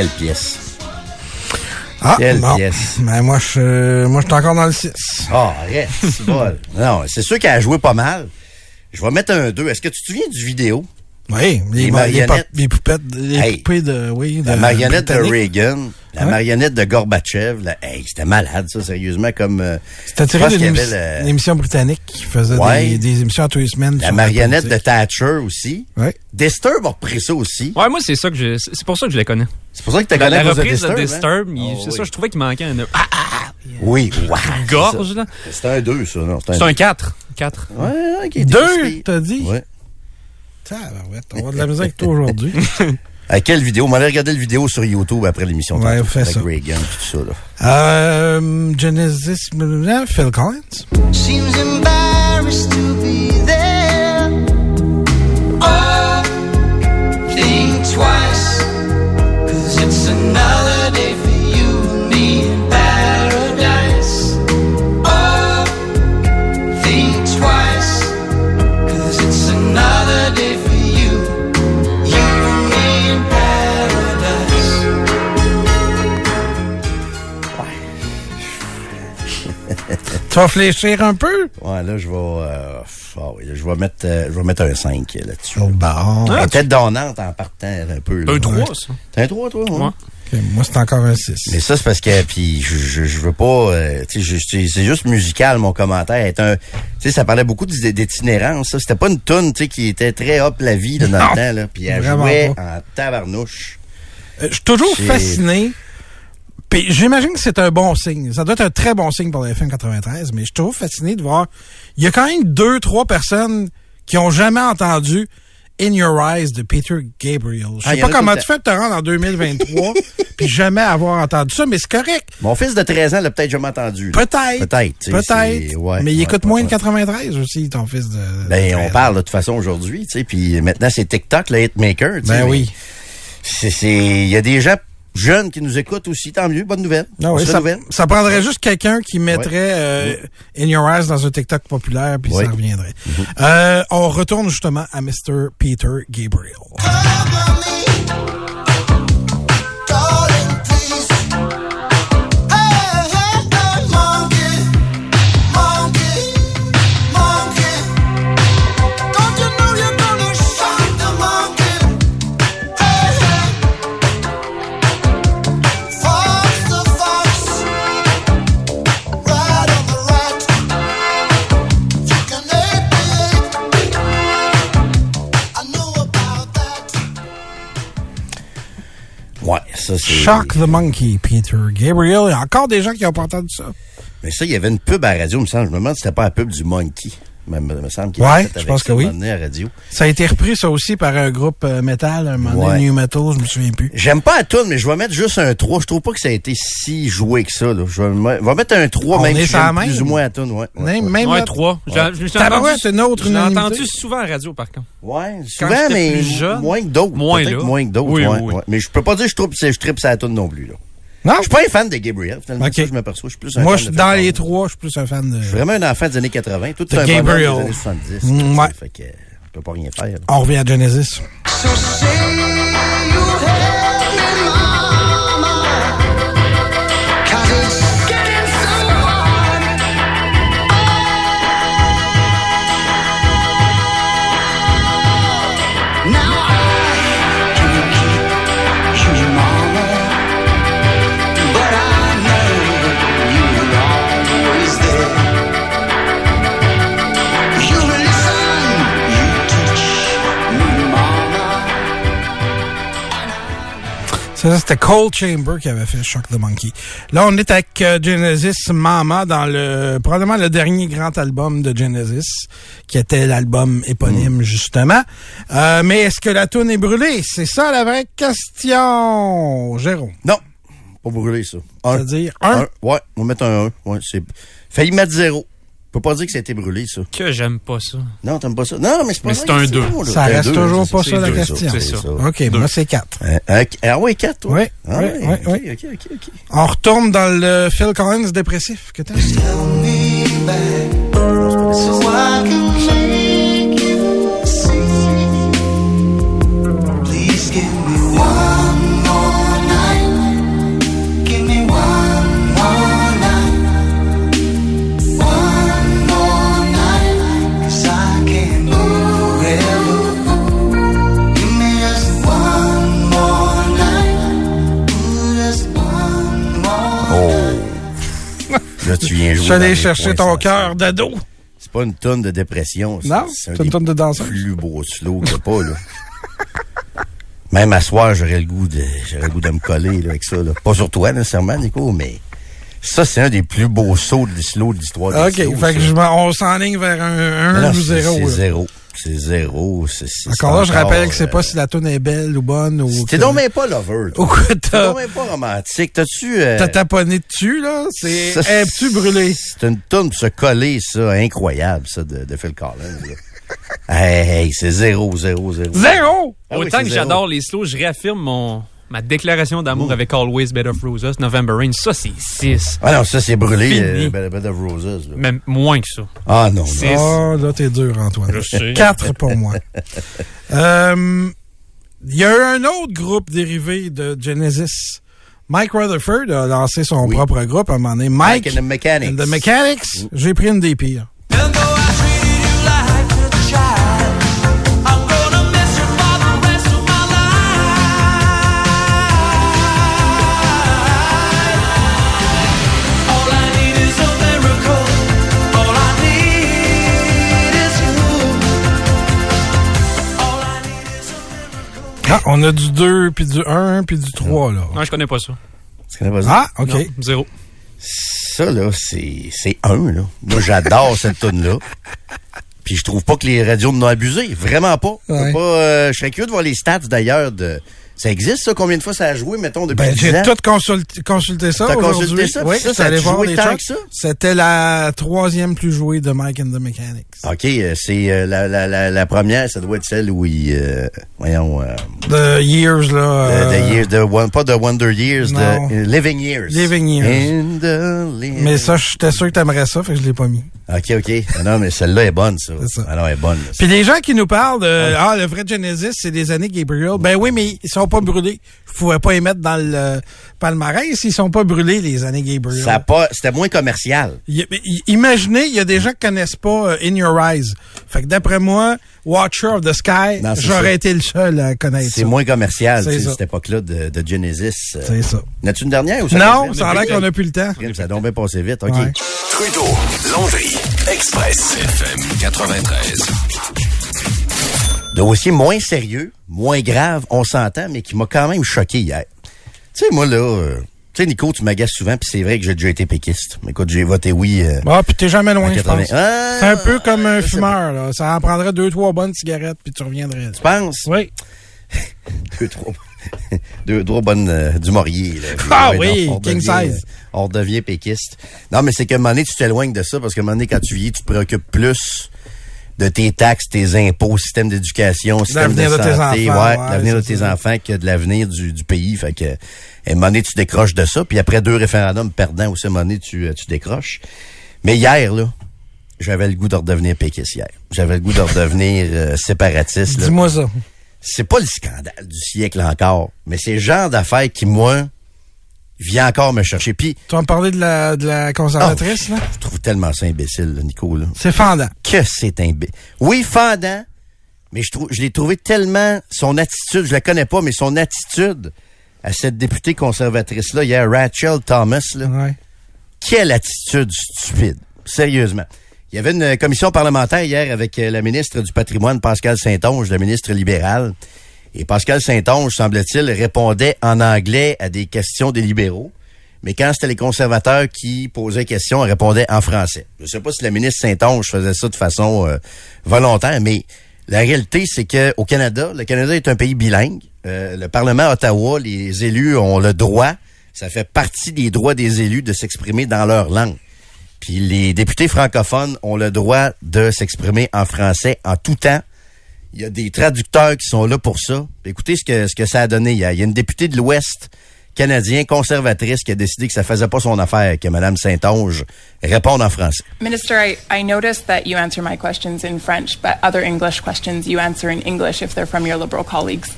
Quelle pièce? Ah, Quelle bon. pièce? Ben, moi, je, moi, je suis encore dans le 6. Ah, arrête, c'est bon. Non, c'est sûr qu'elle a joué pas mal. Je vais mettre un 2. Est-ce que tu te souviens du vidéo? Oui, les, Les ma- les, marionnettes. les poupettes, les Hey. poupées de, oui, La de marionnette de. Reagan, la Ouais. marionnette de Gorbatchev. là. Hey, c'était malade, ça, sérieusement, comme... euh, C'était tiré d'une y émission, britannique qui faisait Ouais. des, des émissions à tous les semaines. la marionnette de. Thatcher aussi. Ouais. Disturb a repris ça aussi. Ouais, moi, c'est ça que je, c'est pour ça que je les connais. C'est pour ça que tu La, connais la de reprise de Disturb. Disturb, hein? Oh, c'est oui. ça, je trouvais qu'il manquait un ah, Oui, ouais. gorge, là. C'est un 2, ça, non? C'est un 4. 4. Ouais, ok. t'es Deux, pas t'as dit? Ouais. Tabarouette, on va de la musique avec toi aujourd'hui. À quelle vidéo? On va aller regarder la vidéo sur YouTube après l'émission. Ouais, fais avec ça. Reagan, tout ça, là. euh, Genesis, euh, Phil Collins? Seems embarrassed to be there. Tu vas fléchir un peu? Ouais, là, je vais, euh, ah oui, je vais mettre, euh, je vais mettre un 5 là-dessus. Oh, bon. Elle est peut-être donnante en partant un peu. là. Un 3, Ouais. ça. T'as un 3, toi? hein? Ouais. Ok, moi, c'est encore un 6. Mais ça, c'est parce que, puis je, je, je veux pas, euh, tu sais, c'est juste musical, mon commentaire. Est un, tu sais, ça parlait beaucoup d'it- d'itinérance, ça. C'était pas une toune, tu sais, qui était très hop la vie, là, dans Non, le temps, là. Puis elle vraiment jouait pas. en tabarnouche. Euh, Je suis toujours fasciné. Puis j'imagine que c'est un bon signe. Ça doit être un très bon signe pour le FM 93, mais je suis toujours fasciné de voir. Il y a quand même deux, trois personnes qui ont jamais entendu In Your Eyes de Peter Gabriel. Je Ah, sais pas comment tu fais de te rendre en 2023 puis jamais avoir entendu ça, mais c'est correct. Mon fils de 13 ans l'a peut-être jamais entendu. Peut-être. Peut-être. Peut-être. ouais, mais il ouais, écoute ouais, moins de 93 aussi, ton fils de. de Ben, 13 on parle de toute façon aujourd'hui, tu sais, puis maintenant c'est TikTok, le hitmaker, tu sais. Ben oui. C'est, c'est, il y a des gens jeunes qui nous écoutent aussi, tant mieux, bonne nouvelle. Ah On oui, ça, ça prendrait juste quelqu'un qui mettrait Ouais. euh, In Your Eyes dans un TikTok populaire, puis Ouais. ça reviendrait. Euh, on retourne justement à Mr. Peter Gabriel. Ça c'est. Shock the Monkey, Peter Gabriel. Il y a encore des gens qui n'ont pas entendu ça. Mais ça, il y avait une pub à la radio, il me semble. Je me demande si c'était pas la pub du Monkey. Me, me semble qu'il Ouais, je pense ça que oui. à la radio. Ça a été repris, ça aussi, par un groupe euh, metal, un moment donné. New Metal, je me souviens plus. J'aime pas la tune, mais je vais mettre juste un 3. Je trouve pas que ça a été si joué que ça. Là. Je vais, me- je vais mettre un 3, On même est si la j'aime plus ou moins la tune. Ouais, ouais, Même, ouais. même Ouais, là- 3. J'ai j'ai Tabarouette, entendu, c'est une autre je l'ai entendu souvent à la radio, par contre. Ouais, souvent, mais plus jeune, moins que d'autres. moins là. moins que d'autres. Oui, ouais, oui, oui. ouais. Mais je peux pas dire que je tripe, je tripe sa tune non plus. Là. Non? Je suis pas un fan de Gabriel, finalement. Ok. Ça, je m'aperçois. Je suis plus un Moi, fan je de dans les trois, je suis plus un fan de... Je suis vraiment un enfant des années 80. Tout De un Gabriel. des années 70. Mm, ouais. Fait que, je peux pas rien faire. là. On revient à Genesis. So Ça, c'était Cold Chamber qui avait fait Shock the Monkey. Là, on est avec euh, Genesis Mama dans le probablement le dernier grand album de Genesis, qui était l'album éponyme justement. Euh, mais est-ce que la toune est brûlée? C'est ça la vraie question, Jérôme. Non, pas brûlé, ça. Un. C'est-à-dire un? Ouais, on va mettre un 1. Ouais, c'est... Failli mettre zéro. On peut pas dire que ça a été brûlé, ça. Que j'aime pas ça. Non, t'aimes pas ça? Non, mais c'est pas Mais c'est un que deux. bon, là. Ça C'est un reste deux, toujours pas ça la deux, question. c'est ça. ça. OK, moi c'est quatre. Euh, un- ah ouais, 4, toi? Oui, Ah oui, ouais, oui, ok, oui. ok, ok, ok. On retourne dans le Phil Collins dépressif que t'as. Là, tu viens Je jouer. suis dans allé chercher ton cœur d'ado. C'est pas une tonne de dépression. Non, c'est une tonne de danseuse. plus beaux slow qu'il pas, là. Même à soir, j'aurais le goût de, j'aurais le goût de me coller, là, avec ça, là. Pas sur toi, nécessairement, Nico, mais ça, c'est un des plus beaux sauts de slow de l'histoire OK, fait que je m'en- on s'enligne vers un, Mais 1 non, ou c'est- 0. C'est zéro. C'est zéro. C'est, c'est, Encore là, je rappelle que c'est euh, pas si la tune est belle ou bonne ou. T'es donc même pas lover, toi. Ou T'es donc même pas romantique. T'as-tu... euh, t'as taponné dessus, là? C'est. Es-tu brûlé? C'est une tonne pour se coller, ça. Incroyable, ça, de, de Phil Collins, là. hey, hey, c'est zéro, zéro, zéro. Zéro! Ah oui, Autant que j'adore les slows, je réaffirme mon, ma déclaration d'amour Mm. avec Always Bed of Roses, November Rain. Ça, c'est 6. Ah non, ça, c'est brûlé, Fini. euh, Bed Bed of Roses, là. Même moins que ça. Ah non, non. C'est- Ah, là, t'es dur, Antoine. Je sais. Quatre pour moi. Euh, Il y a eu un autre groupe dérivé de Genesis. Mike Rutherford a lancé son Oui. propre groupe à un moment donné. Mike, Mike and the Mechanics. and the Mechanics. J'ai pris une des pires. Ah, on a du 2, puis du 1, puis du 3, là. Non, je connais pas ça. Tu connais pas ça? Ah, OK. Non, zéro. Ça, là, c'est, c'est un, là. Moi, j'adore cette tune-là. Puis je trouve pas que les radios en ont abusé. Vraiment pas. Ouais. Pas, euh, je serais curieux de voir les stats, d'ailleurs, de... Ça existe, ça? Combien de fois ça a joué, mettons, depuis Ben, 10 j'ai tout consulté, consulté ça T'as consulté ça, Oui, ça, ça allé a-tu voir joué les tant que ça? C'était la troisième plus jouée de Mike and the Mechanics. OK, euh, c'est euh, la, la, la, la première, ça doit être celle où il... euh, voyons... Euh, The Years, là. The, the years, the one, pas The Wonder Years, Non. the Living Years. Living Years. In the living- Mais ça, j'étais sûr que t'aimerais ça, fait que je l'ai pas mis. OK, OK. Ah non, mais celle-là est bonne, ça. C'est ça. Ah non, elle est bonne. Puis les gens qui nous parlent de ah le vrai Genesis c'est des années Gabriel. Ben oui mais ils sont pas brûlés. Vous pouvez pas les mettre dans le palmarès, ils sont pas brûlés les années Gabriel. Ça pas, c'était moins commercial. Y- mais y- imaginez, il y a des gens qui connaissent pas euh, In Your Eyes. Fait que d'après moi, Watcher of the Sky, j'aurais ça. été le seul à connaître C'est ça. moins commercial, C'est tu sais, ça. cette époque-là de, de Genesis. Euh, C'est ça. N'as-tu une dernière ou ça Non, ça a l'air qu'on a plus le temps. Ça a donc bien passé vite, OK. Ouais. Trudeau, Landry, Express, FM 93. Dossier moins sérieux, moins grave, on s'entend, mais qui m'a quand même choqué hier. Tu sais, moi, là, euh, tu sais, Nico, tu m'agaces souvent, puis c'est vrai que j'ai déjà été péquiste. Mais écoute, j'ai voté oui. euh, Ah, puis t'es jamais loin, je 80. pense. Ah, C'est un peu comme un je sais fumeur, là. Ça en prendrait deux, trois bonnes cigarettes, puis tu reviendrais. Tu penses? Oui. deux, trois, deux, trois bonnes euh, du Maurier. Là. Ah non, oui, king devient, size. euh, On devient péquiste. Non, mais c'est qu'à un moment donné, tu t'éloignes de ça parce qu'à un moment donné, quand tu vieillis, tu te préoccupes plus de tes taxes, tes impôts, système d'éducation, système de L'avenir de santé, tes enfants, ouais, ouais, l'avenir de tes ça. enfants que de l'avenir du, du pays. Fait que, à un moment donné, tu décroches de ça. Puis après deux référendums perdants aussi, à un moment donné, tu, euh, tu décroches. Mais hier, là, j'avais le goût de redevenir péquiste hier. J'avais le goût de redevenir euh, séparatiste. Dis-moi ça. c'est pas le scandale du siècle encore, mais c'est le genre d'affaire qui, moi, vient encore me chercher. Puis, Tu vas me parler de la, de la conservatrice, là? je trouve tellement ça imbécile, là, Nico, là. C'est fendant. Que c'est imbécile. Oui, fendant, mais je trouve, je l'ai trouvé tellement, son attitude, je la connais pas, mais son attitude à cette députée conservatrice-là, hier, Rachel Thomas, là, Ouais. quelle attitude stupide. Sérieusement. Il y avait une commission parlementaire hier avec euh, la ministre du patrimoine, Pascal Saint-Onge, la ministre libérale. Et Pascal Saint-Onge, semble-t-il, répondait en anglais à des questions des libéraux. Mais quand c'était les conservateurs qui posaient question, elle répondait en français. Je ne sais pas si la ministre Saint-Onge faisait ça de façon euh, volontaire, mais la réalité, c'est que au Canada, le Canada est un pays bilingue. Euh, le Parlement Ottawa, les élus ont le droit, ça fait partie des droits des élus de s'exprimer dans leur langue. Puis les députés francophones ont le droit de s'exprimer en français en tout temps. Il y a des traducteurs qui sont là pour ça. Écoutez ce que, ce que ça a donné. Il y a, il y a une députée de l'Ouest canadien, conservatrice, qui a décidé que ça faisait pas son affaire que Mme Saint-Onge réponde en français. Minister, I, I noticed that you answer my questions in French, but other English questions you answer in English if they're from your Liberal colleagues.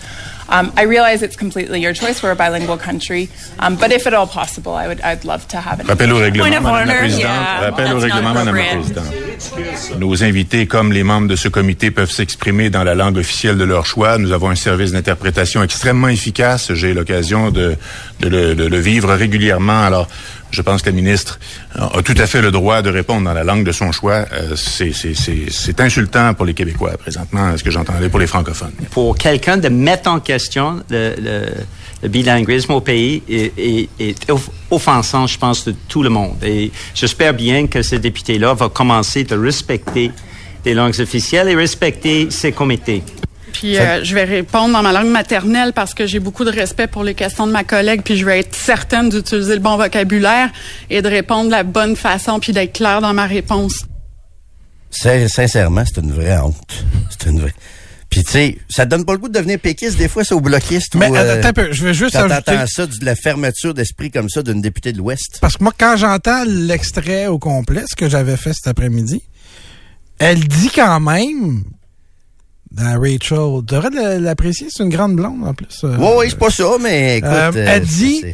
Um, I realize it's completely your choice. We're a bilingual country, um, but if at all possible, I would I'd love to have it. Rappel au règlement, Point of Madame la order, Présidente. yeah. Rappel Well, au règlement, Madame la. Présidente. Nos invités, comme les membres de ce comité, peuvent s'exprimer dans la langue officielle de leur choix. Nous avons un service d'interprétation extrêmement efficace. J'ai l'occasion de, de le, de le vivre régulièrement. Alors, je pense que la ministre a tout à fait le droit de répondre dans la langue de son choix. Euh, c'est- insultant pour les Québécois, présentement, ce que j'entendais pour les francophones. pour quelqu'un de mettre en question le, le- le bilinguisme au pays est, est- est off- offensant, je pense, de tout le monde. Et j'espère bien que ce député-là va commencer de respecter les langues officielles et respecter ses comités. Puis euh, je vais répondre dans ma langue maternelle parce que j'ai beaucoup de respect pour les questions de ma collègue, puis je vais être certaine d'utiliser le bon vocabulaire et de répondre de la bonne façon, puis d'être claire dans ma réponse. C'est- Sincèrement, c'est une vraie honte. C'est une vraie. Puis tu sais, ça te donne pas le goût de devenir péquiste des fois, c'est au bloquiste. Mais ou, attends, attends un peu, je vais juste quand ajouter- t'entends ça, de la fermeture d'esprit comme ça d'une députée de l'Ouest. Parce que moi, quand j'entends l'extrait au complet, ce que j'avais fait cet après-midi, elle dit quand même, dans Rachel, tu devrais l'apprécier, c'est une grande blonde en plus. euh, Oui, oui, c'est pas ça, mais écoute. Euh, euh, elle c'est- dit,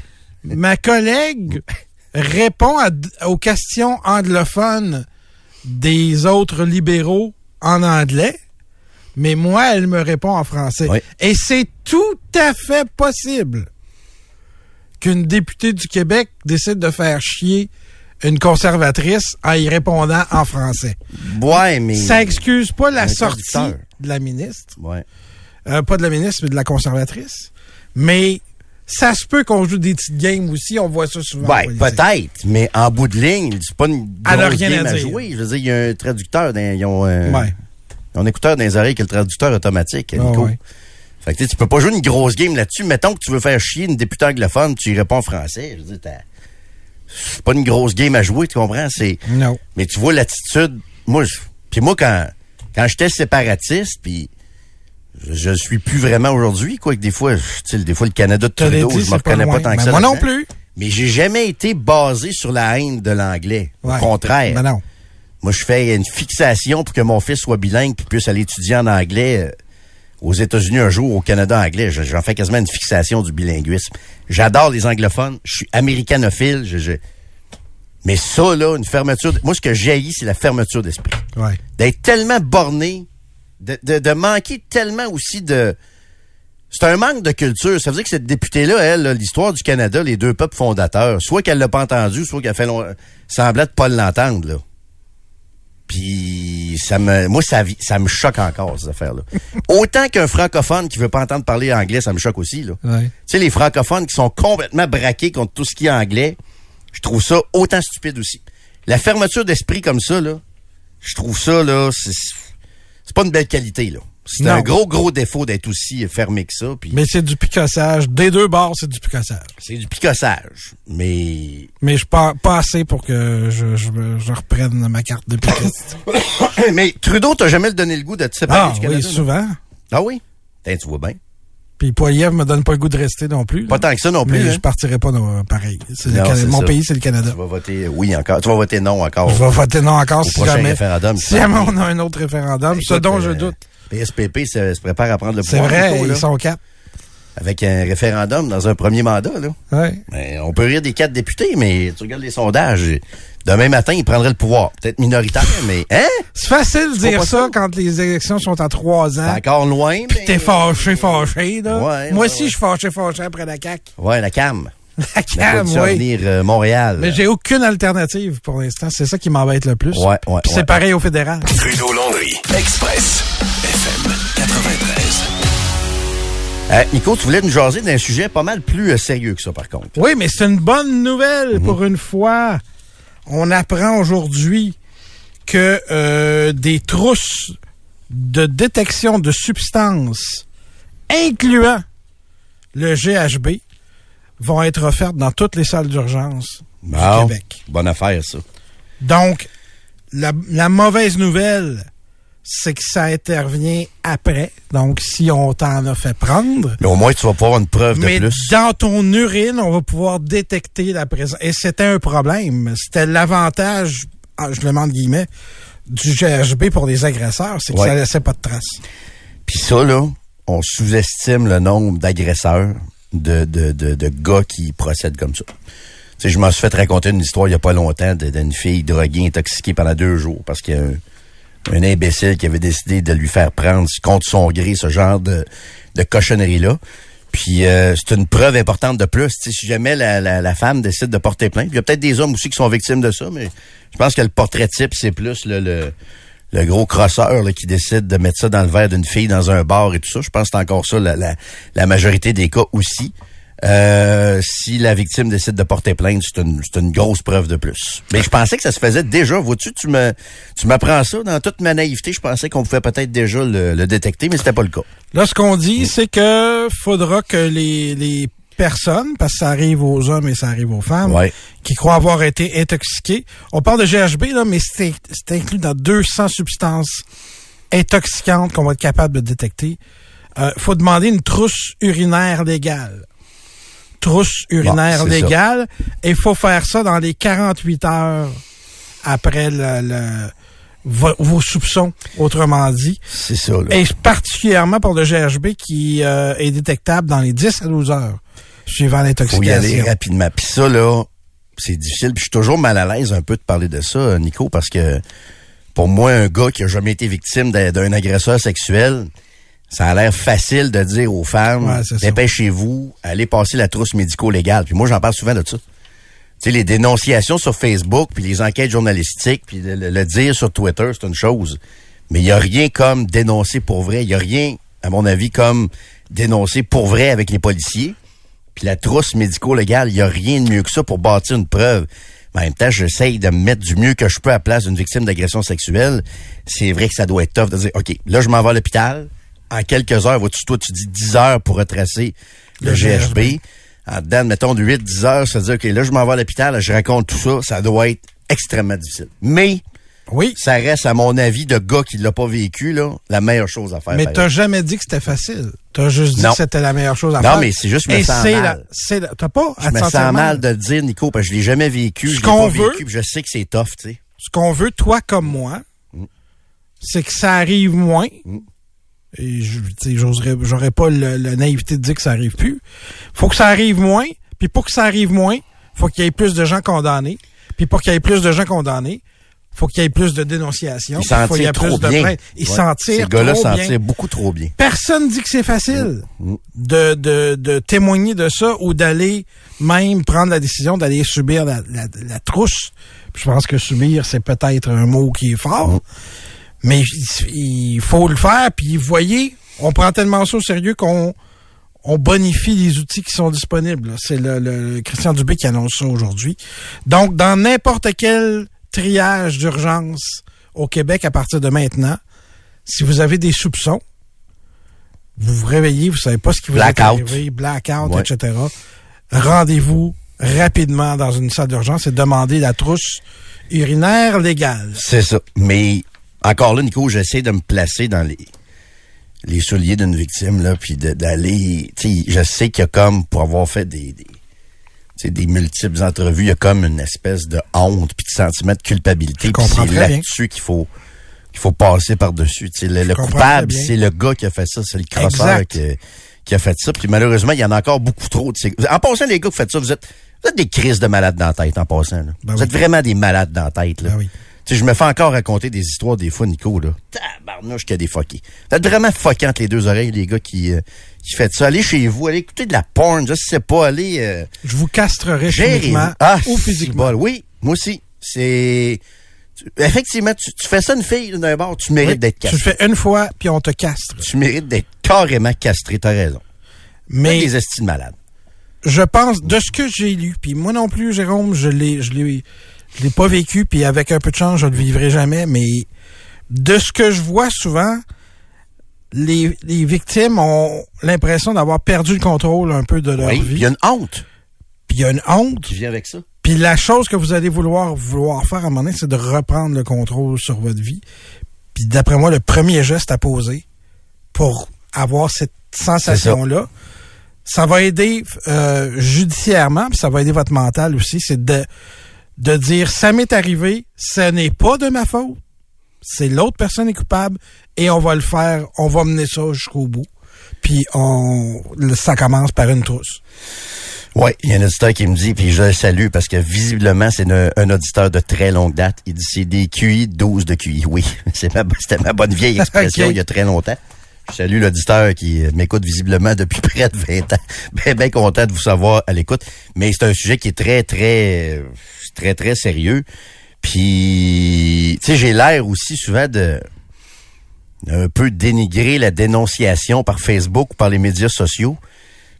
ma collègue répond à aux questions anglophones des autres libéraux en anglais, mais moi, elle me répond en français. Oui. Et c'est tout à fait possible qu'une députée du Québec décide de faire chier une conservatrice en y répondant en français. Ouais, mais. Ça excuse pas la sortie. De la ministre. Ouais. Euh, pas de la ministre, mais de la conservatrice. Mais ça se peut qu'on joue des petites games aussi. On voit ça souvent. en Ouais, peut-être, mais en bout de ligne, c'est pas une grosse rien game à jouer. Je veux dire, il y a un traducteur, dans, ils ont un, Ouais. écouteur dans les oreilles qui est le traducteur automatique, Ah, ouais. Fait que tu peux pas jouer une grosse game là-dessus. Mettons que tu veux faire chier une députée anglophone, tu y réponds en français. Je veux dire, c'est pas une grosse game à jouer, tu comprends? C'est, Non. mais tu vois l'attitude. Moi, je, puis moi, quand, quand j'étais séparatiste, puis je, le suis plus vraiment aujourd'hui, quoi, que des fois, tu sais, des fois, le Canada de Trudeau, dit, je me reconnais pas, tant que Ben, ça. moi non plus. Mais j'ai jamais été basé sur la haine de l'anglais. Au contraire. Ben non. Moi, je fais une fixation pour que mon fils soit bilingue puis puisse aller étudier en anglais euh, aux États-Unis un jour, au Canada anglais. Je- J'en fais quasiment une fixation du bilinguisme. J'adore les anglophones. Je suis américanophile. Je, je- Mais ça, là, une fermeture... Moi, ce que j'haïs, c'est la fermeture d'esprit. Ouais. D'être tellement borné, de, de, de manquer tellement aussi de... C'est un manque de culture. Ça veut dire que cette députée-là, elle, l'histoire du Canada, les deux peuples fondateurs, soit qu'elle l'a pas entendu, soit qu'elle fait long... semblant de pas l'entendre, là. Puis ça me moi ça ça me choque encore ces affaires là. Autant qu'un francophone qui veut pas entendre parler anglais, ça me choque aussi là. Ouais. Tu sais les francophones qui sont complètement braqués contre tout ce qui est anglais, je trouve ça autant stupide aussi. La fermeture d'esprit comme ça là, je trouve ça là c'est pas une belle qualité là. C'est un gros gros défaut d'être aussi fermé que ça puis Mais c'est du picossage. Des deux bords, c'est du picossage. c'est du picossage. Mais Mais je pas, pas assez pour que je, je, me- je reprenne ma carte de piquiste. mais Trudeau t'as jamais donné le goût de te séparer ah du Canada oui, non? souvent. Ah oui? Tain, tu vois bien. Puis Poiliev me donne pas le goût de rester non plus. là. Pas tant que ça non plus. Mais hein. je partirai pas non, pareil. C'est Canada- c'est mon ça. pays, c'est le Canada. Tu vas voter oui encore. Tu vas voter non encore. Je vais voter non encore Au si prochain jamais, référendum, si jamais on a un autre référendum, ce dont je euh, doute. PSPP se, se prépare à prendre le C'est pouvoir. vrai, Nico, là, ils sont quatre. Avec un référendum dans un premier mandat. Là. Ouais. Ben, on peut rire des quatre députés, mais tu regardes les sondages. Demain matin, ils prendraient le pouvoir. Peut-être minoritaire, mais... Hein? C'est facile de dire ça, ça? quand les élections sont à trois C'est ans. encore loin, mais... T'es fâché, fâché, là. Ouais, Moi ouais, aussi, ouais. je suis fâché, fâché après la CAQ. Ouais, la CAM. La La CAQ, Coalition oui. Avenir euh, Montréal. Mais j'ai aucune alternative pour l'instant. C'est ça qui m'embête le plus. Ouais, ouais, Puis ouais. c'est pareil au fédéral. Trudeau Landry, Express, FM 93. Euh, Nico, tu voulais nous jaser d'un sujet pas mal plus euh, sérieux que ça, par contre. Oui, mais c'est une bonne nouvelle pour une fois. On apprend aujourd'hui que euh, des trousses de détection de substances, incluant le GHB, vont être offertes dans toutes les salles d'urgence du Bon, Québec. bonne affaire, ça. Donc, la, la mauvaise nouvelle, c'est que ça intervient après. Donc, si on t'en a fait prendre, Mais au moins, tu vas pouvoir avoir une preuve mais de plus. dans ton urine, on va pouvoir détecter la présence. Et c'était un problème. C'était l'avantage, ah, je le mets entre guillemets, du GHB pour les agresseurs, c'est que Ouais. ça laissait pas de traces. Puis ça, là, on sous-estime le nombre d'agresseurs, de, de, de, de gars qui procèdent comme ça. Tu sais, je m'en suis fait raconter une histoire il y a pas longtemps d'une fille droguée, intoxiquée pendant deux jours parce qu'il y a un, un imbécile qui avait décidé de lui faire prendre contre son gré ce genre de, de cochonnerie-là. Puis euh, c'est une preuve importante de plus. Si jamais la, la, la femme décide de porter plainte, il y a peut-être des hommes aussi qui sont victimes de ça, mais je pense que le portrait type, c'est plus le, le, le gros crosseur là, qui décide de mettre ça dans le verre d'une fille dans un bar et tout ça. Je pense que c'est encore ça la, la majorité des cas aussi. Euh, si la victime décide de porter plainte, c'est une, c'est une grosse preuve de plus. Mais je pensais que ça se faisait déjà. Vois-tu, tu me, tu m'apprends ça dans toute ma naïveté. Je pensais qu'on pouvait peut-être déjà le, le détecter, mais c'était pas le cas. Là, ce qu'on dit, c'est que faudra que les, les personnes, parce que ça arrive aux hommes et ça arrive aux femmes, Ouais. qui croient avoir été intoxiqués. On parle de GHB, là, mais c'est c'est inclus dans 200 substances intoxicantes qu'on va être capable de détecter. Euh, faut demander une trousse urinaire légale. Trousse urinaire ça. légale. Et il faut faire ça dans les 48 heures après le, le- vo- vos soupçons, autrement dit. C'est ça, là. Et particulièrement pour le GHB qui euh, est détectable dans les 10 à 12 heures, suivant faut y aller l'intoxication. rapidement. Puis ça, là, c'est difficile. Puis je suis toujours mal à l'aise un peu de parler de ça, Nico, parce que pour moi, un gars qui a jamais été victime d'un agresseur sexuel, ça a l'air facile de dire aux femmes, Ouais, dépêchez-vous, allez passer la trousse médico-légale. Puis moi, j'en parle souvent de ça. Tu sais, les dénonciations sur Facebook, puis les enquêtes journalistiques, puis le, le- le dire sur Twitter, c'est une chose. Mais il n'y a rien comme dénoncer pour vrai. Il n'y a rien, à mon avis, comme dénoncer pour vrai avec les policiers. Puis la trousse médico-légale, il n'y a rien de mieux que ça pour bâtir une preuve. Mais en même temps, j'essaye de me mettre du mieux que je peux à la place d'une victime d'agression sexuelle. C'est vrai que ça doit être tough de dire, OK, là, je m'en vais à l'hôpital. En quelques heures, vois-tu, toi, tu dis 10 heures pour retracer le, Le GHB. GHB. En dedans, mettons, de 8-10 heures, ça veut dire, OK, là, je m'en vais à l'hôpital, je raconte tout ça. Ça doit être extrêmement difficile. Mais, Oui, ça reste, à mon avis, de gars qui l'a pas vécu, là, la meilleure chose à faire. mais t'as jamais dit que c'était facile. T'as juste dit Non. que c'était la meilleure chose à Non, faire. mais c'est juste, je me Et sens mal. T'as pas à Je me sens mal de le dire, Nico, parce que je l'ai jamais vécu. Ce je qu'on veut- vécu, je sais que c'est tough, tu sais. Ce qu'on veut, toi comme moi, Mm. c'est que ça arrive moins. Et j'aurais pas le- la naïveté de dire que ça arrive plus. Faut que ça arrive moins. Puis pour que ça arrive moins, faut qu'il y ait plus de gens condamnés. Puis pour qu'il y ait plus de gens condamnés, faut qu'il y ait plus de dénonciations. Puis faut qu'il y ait trop plus de bien. plaintes. Ils Ouais. s'en Ces tirent gars-là s'en beaucoup trop bien. Personne dit que c'est facile Mm. de, de, de témoigner de ça ou d'aller même prendre la décision d'aller subir la, la, la trousse. Puis je pense que subir, c'est peut-être un mot qui est fort. Mm. Mais il, faut le faire. Puis vous voyez, on prend tellement ça au sérieux qu'on on bonifie les outils qui sont disponibles. C'est le, le Christian Dubé qui annonce ça aujourd'hui. Donc, dans n'importe quel triage d'urgence au Québec à partir de maintenant, si vous avez des soupçons, vous vous réveillez, vous savez pas ce qui vous est Blackout. arrivé, blackout, Ouais. etc. Rendez-vous rapidement dans une salle d'urgence et demandez la trousse urinaire légale. C'est ça. Mais encore là, Nico, j'essaie de me placer dans les les souliers d'une victime là, puis d'aller. Je sais qu'il y a comme pour avoir fait des, des multiples entrevues, il y a comme une espèce de honte puis de sentiment de culpabilité. Puis c'est là-dessus qu'il faut qu'il faut passer par dessus. Tu sais, le, le coupable, c'est le gars qui a fait ça, c'est le crosseur qui, qui a fait ça. Puis malheureusement, il y en a encore beaucoup trop. de ces- En passant, les gars qui faites ça, vous êtes vous êtes des crises de malades dans la tête en passant. Là. Ben vous oui. êtes vraiment des malades dans la tête. Là. Ben oui. Tu sais, je me fais encore raconter des histoires des fois, Nico, là. Tabarnouche qu'il y a des fuckés. Êtes vraiment fuckés entre les deux oreilles, les gars qui, euh, qui faites ça. Allez chez vous, allez écouter de la porn, je sais pas, allez euh, Je vous castrerai chimiquement Ah, ou c'est physiquement. Oui, moi aussi. C'est... tu- Effectivement, tu, tu fais ça une fille d'un bord, tu mérites Oui, d'être Tu castré. le fais une fois, puis on te castre. Tu mérites d'être carrément castré, t'as raison. Mais des estimes malades. je pense, de ce que j'ai lu, puis moi non plus, Jérôme, je l'ai, je l'ai, je l'ai pas vécu, puis avec un peu de chance, je le vivrai jamais, mais de ce que je vois souvent, les, les victimes ont l'impression d'avoir perdu le contrôle un peu de leur Oui, puis il vie. y a une honte Puis il y a une honte. qui vient avec ça. Puis la chose que vous allez vouloir vouloir faire à un moment donné, c'est de reprendre le contrôle sur votre vie. Puis d'après moi, le premier geste à poser pour avoir cette sensation-là, ça. va aider euh, judiciairement, puis ça va aider votre mental aussi, c'est de, de dire ça m'est arrivé, ce n'est pas de ma faute, c'est l'autre personne qui est coupable, et on va le faire, on va mener ça jusqu'au bout. Puis on ça commence par une trousse. Oui, il y a un auditeur qui me dit, puis je le salue parce que visiblement, c'est un, un auditeur de très longue date. Il dit c'est des QI, 12 de QI. Oui, c'est ma, c'était ma bonne vieille expression il y a très longtemps. Je salue l'auditeur qui euh, m'écoute visiblement depuis près de 20 ans. Bien, bien content de vous savoir à l'écoute. Mais c'est un sujet qui est très, très, euh, très, très sérieux. Puis, tu sais, j'ai l'air aussi souvent de un peu dénigrer la dénonciation par Facebook ou par les médias sociaux.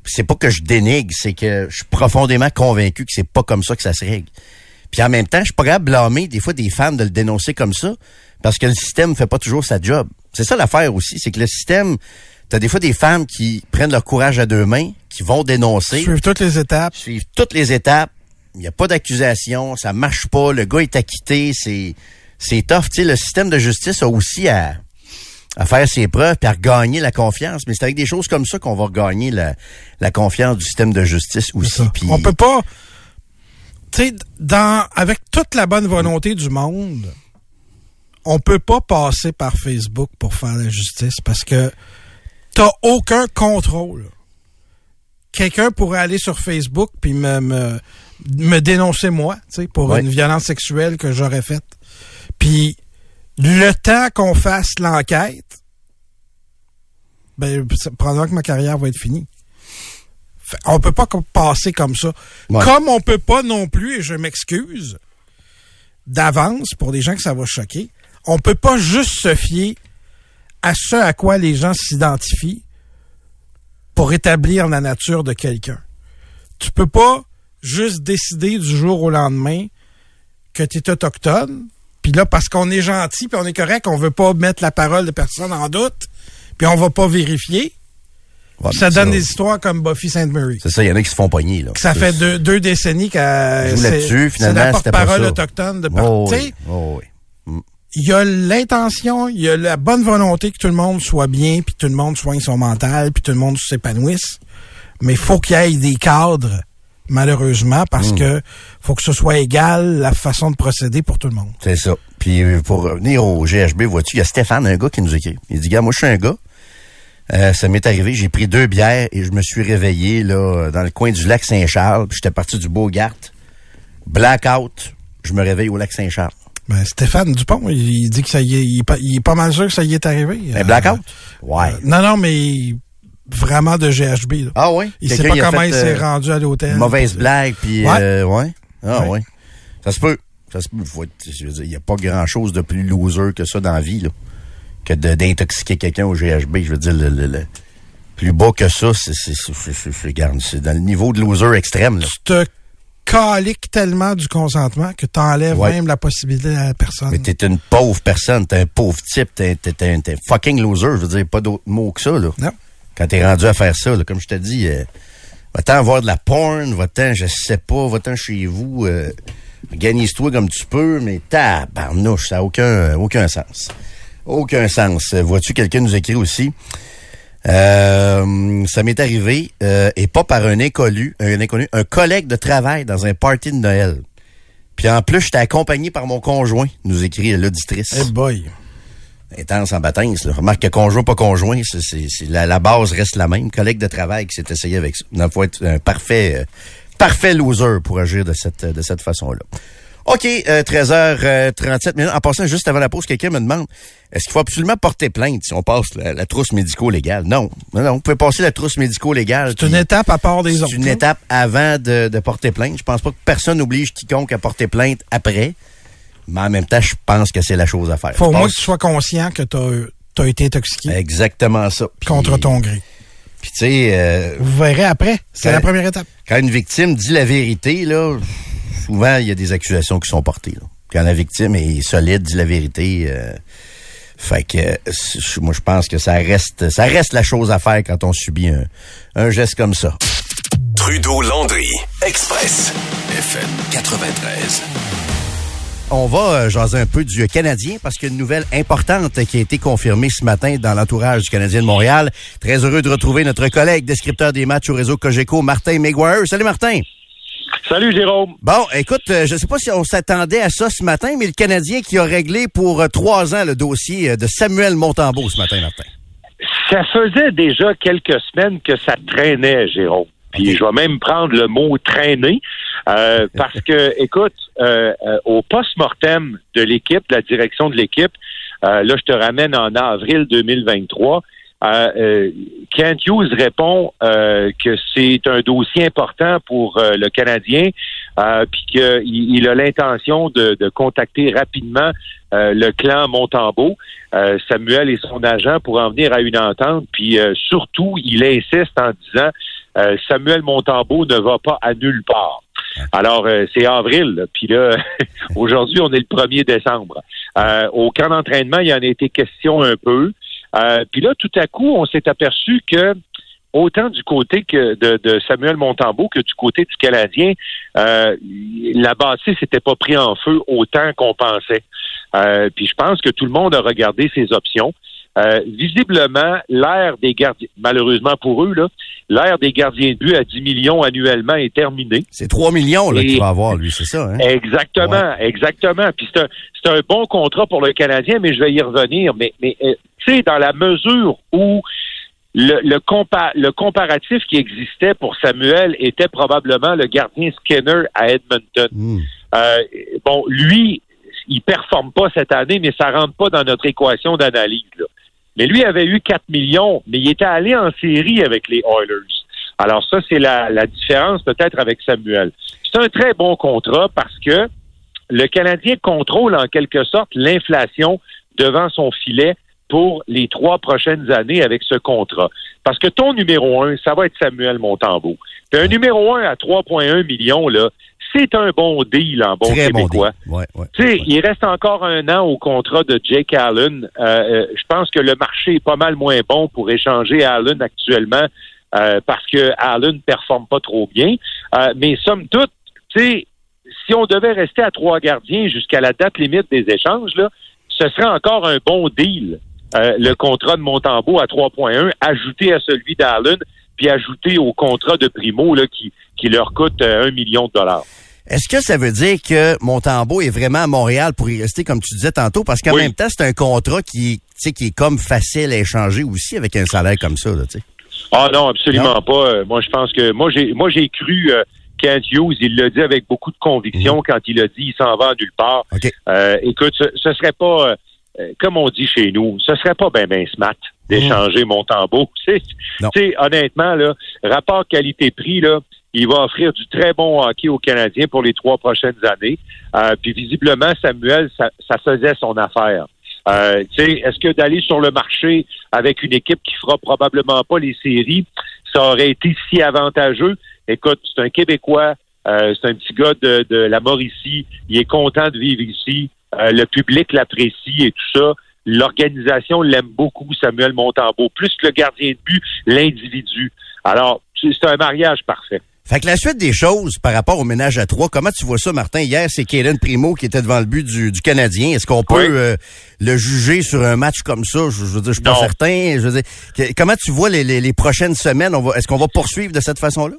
Puis c'est pas que je dénigre, c'est que je suis profondément convaincu que c'est pas comme ça que ça se règle. Puis en même temps, je suis pas capable de blâmer des fois des femmes de le dénoncer comme ça, parce que le système fait pas toujours sa job. C'est ça l'affaire aussi, c'est que le système, t'as des fois des femmes qui prennent leur courage à deux mains, qui vont dénoncer, Suivre toutes les étapes. suivent toutes les étapes, il n'y a pas d'accusation, ça marche pas, le gars est acquitté, c'est c'est tough. Le système de justice a aussi à, à faire ses preuves puis à regagner la confiance. Mais c'est avec des choses comme ça qu'on va regagner la, la confiance du système de justice aussi. ça. Puis- On peut pas. Tu sais, dans avec toute la bonne volonté du monde, on peut pas passer par Facebook pour faire la justice parce que t'as aucun contrôle. Quelqu'un pourrait aller sur Facebook puis me, me, me dénoncer moi, tu sais, pour une violence sexuelle que j'aurais faite. Puis le temps qu'on fasse l'enquête, ben, ça- probablement que ma carrière va être finie. Fait- On peut pas passer comme ça. Comme on peut pas non plus, et je m'excuse d'avance pour des gens que ça va choquer, on peut pas juste se fier à ce à quoi les gens s'identifient pour établir la nature de quelqu'un. Tu peux pas juste décider du jour au lendemain que tu es autochtone, puis là, parce qu'on est gentil, puis on est correct, on veut pas mettre la parole de personne en doute, puis on va pas vérifier. Ouais, ça donne des histoires comme Buffy Sainte Mary. C'est ça, il y en a qui se font pogner. Là. Ça fait deux, deux décennies qu'elle c'est la porte-parole autochtone de par- Oh, tu sais, oui. Oh, oui. il y a l'intention, il y a la bonne volonté que tout le monde soit bien, puis tout le monde soigne son mental, puis tout le monde s'épanouisse. Mais il faut qu'il y ait des cadres, malheureusement, parce Mm. que faut que ce soit égal la façon de procéder pour tout le monde. C'est ça. Puis euh, pour revenir au GHB, vois-tu, il y a Stéphane, un gars qui nous écrit. Il dit, gars, moi je suis un gars. Euh, ça m'est arrivé, j'ai pris deux bières et je me suis réveillé là dans le coin du lac Saint-Charles. Puis j'étais parti du Beaugart. Blackout. Je me réveille au lac Saint-Charles. Ben, Stéphane Dupont, il, dit que ça y est, il est, pas, il est pas mal sûr que ça y est arrivé. Un Euh, blackout? Ouais. euh, non, non, mais vraiment de GHB. Là. ah oui? il sait pas comment fait, il s'est euh, rendu à l'hôtel. Mauvaise Puis, blague, puis Ouais. euh, ouais. Ah Ouais. ouais. Ça se peut. Ça se peut. Il n'y a pas grand-chose de plus loser que ça dans la vie, là. Que d'intoxiquer quelqu'un au GHB. Je veux dire, le, le- le plus bas que ça, c'est, c'est, dans le niveau de loser extrême, là. Tu te caliques tellement du consentement que t'enlèves Ouais. même la possibilité à la personne. Mais t'es une pauvre personne, t'es un pauvre type, un- t'es un fucking loser. Je veux dire, pas d'autre mot que ça, là. Non. Quand t'es rendu à faire ça, comme je te dis, euh, va-t'en voir de la porn, va-t'en, je sais pas, va-t'en chez vous, euh, organise-toi comme tu peux, mais tabarnouche, ça n'a aucun, sens. Aucun sens. Vois-tu, quelqu'un nous écrit aussi, euh, ça m'est arrivé, euh, et pas par un inconnu, un inconnu, un collègue de travail dans un party de Noël. Puis en plus, j'étais accompagné par mon conjoint, nous écrit l'auditrice. Eh boy. Intense en là. Remarque que conjoint, pas conjoint, c'est, la, la base reste la même. Collègue de travail qui s'est essayé avec ça. Il faut être un parfait, euh, parfait loser pour agir de cette, de cette façon-là. OK, euh, 13h37 minutes. En passant, juste avant la pause, quelqu'un me demande, est-ce qu'il faut absolument porter plainte si on passe la, la trousse médico-légale? Non. Non, non, vous pouvez passer la trousse médico-légale. C'est une étape à part des autres. c'est une là. étape avant de, de porter plainte. Je pense pas que personne n'oblige quiconque à porter plainte après. Mais en même temps, je pense que c'est la chose à faire. Faut au moins que tu sois conscient que t'as as été intoxiqué Exactement ça. Contre ton gré. Puis tu sais, euh, Vous verrez après. C'est la première étape. quand une victime dit la vérité, là, souvent, il y a des accusations qui sont portées. là. Quand la victime est solide, dit la vérité, euh, fait que moi, je pense que ça reste, ça reste la chose à faire quand on subit un, un geste comme ça. Trudeau-Landry, Express, FM 93. On va euh, jaser un peu du Canadien parce qu'il y a une nouvelle importante qui a été confirmée ce matin dans l'entourage du Canadien de Montréal. Très heureux de retrouver notre collègue descripteur des matchs au réseau Cogeco, Martin Maguire. Salut Martin. Salut Jérôme. Bon, écoute, euh, je ne sais pas si on s'attendait à ça ce matin, mais le Canadien qui a réglé pour euh, trois ans le dossier de Samuel Montembeau ce matin, Martin. Ça faisait déjà quelques semaines que ça traînait, Jérôme. Puis je vais même prendre le mot traîner euh, parce que, écoute, euh, euh, au post-mortem de l'équipe, de la direction de l'équipe, euh, là je te ramène en avril 2023. Euh, Kent Hughes répond euh, que c'est un dossier important pour le Canadien, euh, puis qu'il il a l'intention de, de contacter rapidement euh, le clan Montembeau, Samuel et son agent pour en venir à une entente. Puis euh, surtout, il insiste en disant euh, Samuel Montembeau ne va pas à nulle part. Alors, euh, c'est avril, puis là, aujourd'hui, on est le 1er décembre. Euh, au camp d'entraînement, il y en a été question un peu. Euh, puis là, tout à coup, on s'est aperçu que autant du côté que de, de Samuel Montembeau que du côté du Canadien, euh, la bâtisse s'était pas pris en feu autant qu'on pensait. Euh, puis je pense que tout le monde a regardé ses options. Euh, visiblement, l'ère des gardiens, malheureusement pour eux, là, l'ère des gardiens de but à 10 millions annuellement est terminée. C'est 3 millions là, Et- qu'il va avoir, lui, c'est ça, hein? Exactement, exactement. Puis c'est un, c'est un bon contrat pour le Canadien, mais je vais y revenir. Mais, mais euh, tu sais, dans la mesure où le, le, compa- le comparatif qui existait pour Samuel était probablement le gardien Skinner à Edmonton. Hmm. Euh, bon, lui, il performe pas cette année, mais ça rentre pas dans notre équation d'analyse. là. Mais lui avait eu 4 millions, mais il était allé en série avec les Oilers. Alors ça, c'est la, différence peut-être avec Samuel. C'est un très bon contrat parce que le Canadien contrôle en quelque sorte l'inflation devant son filet pour les trois prochaines années avec ce contrat. Parce que ton numéro un, ça va être Samuel Montembeau. Un numéro un à 3,1 millions, là, c'est un bon deal en bon Très québécois. Ouais, ouais. Il reste encore un an au contrat de Jake Allen. Euh, euh, je pense que le marché est pas mal moins bon pour échanger Allen actuellement euh, parce que Allen ne performe pas trop bien. Euh, mais somme toute, tu sais, si on devait rester à trois gardiens jusqu'à la date limite des échanges, là, ce serait encore un bon deal. Euh, le contrat de Montembeau à 3.1, ajouté à celui d'Allen, puis ajouté au contrat de Primo là, qui, qui leur coûte euh, un million de dollars. Est-ce que ça veut dire que Montembeau est vraiment à Montréal pour y rester, comme tu disais tantôt? Parce qu'en Oui. même temps, c'est un contrat qui, tu sais, qui est comme facile à échanger aussi avec un salaire comme ça, là, tu sais. Ah non, absolument Non? pas. Euh, moi, je pense que moi j'ai moi j'ai cru euh, Kent Hughes, il l'a dit avec beaucoup de conviction quand il a dit il s'en va nulle part. OK. Euh, écoute, ce, ce serait pas euh, euh, comme on dit chez nous, ce serait pas ben ben smart d'échanger mon tambour. Tu sais, Non. tu sais, honnêtement là, rapport qualité-prix là, il va offrir du très bon hockey aux Canadiens pour les trois prochaines années. Euh, puis visiblement Samuel, ça, ça faisait son affaire. Euh, tu sais, est-ce que d'aller sur le marché avec une équipe qui fera probablement pas les séries, ça aurait été si avantageux? Écoute, c'est un Québécois, euh, c'est un petit gars de, de la Mauricie, il est content de vivre ici, euh, le public l'apprécie et tout ça. L'organisation l'aime beaucoup, Samuel Montembeau, plus que le gardien de but, l'individu. Alors, c'est un mariage parfait. Fait que la suite des choses par rapport au ménage à trois, comment tu vois ça, Martin? Hier, c'est Kaden Primo qui était devant le but du, du Canadien. Est-ce qu'on peut Oui. euh, le juger sur un match comme ça? Je, je veux dire, je suis pas certain. Je veux dire, que- comment tu vois les, les, les prochaines semaines? Est-ce qu'on va poursuivre de cette façon-là?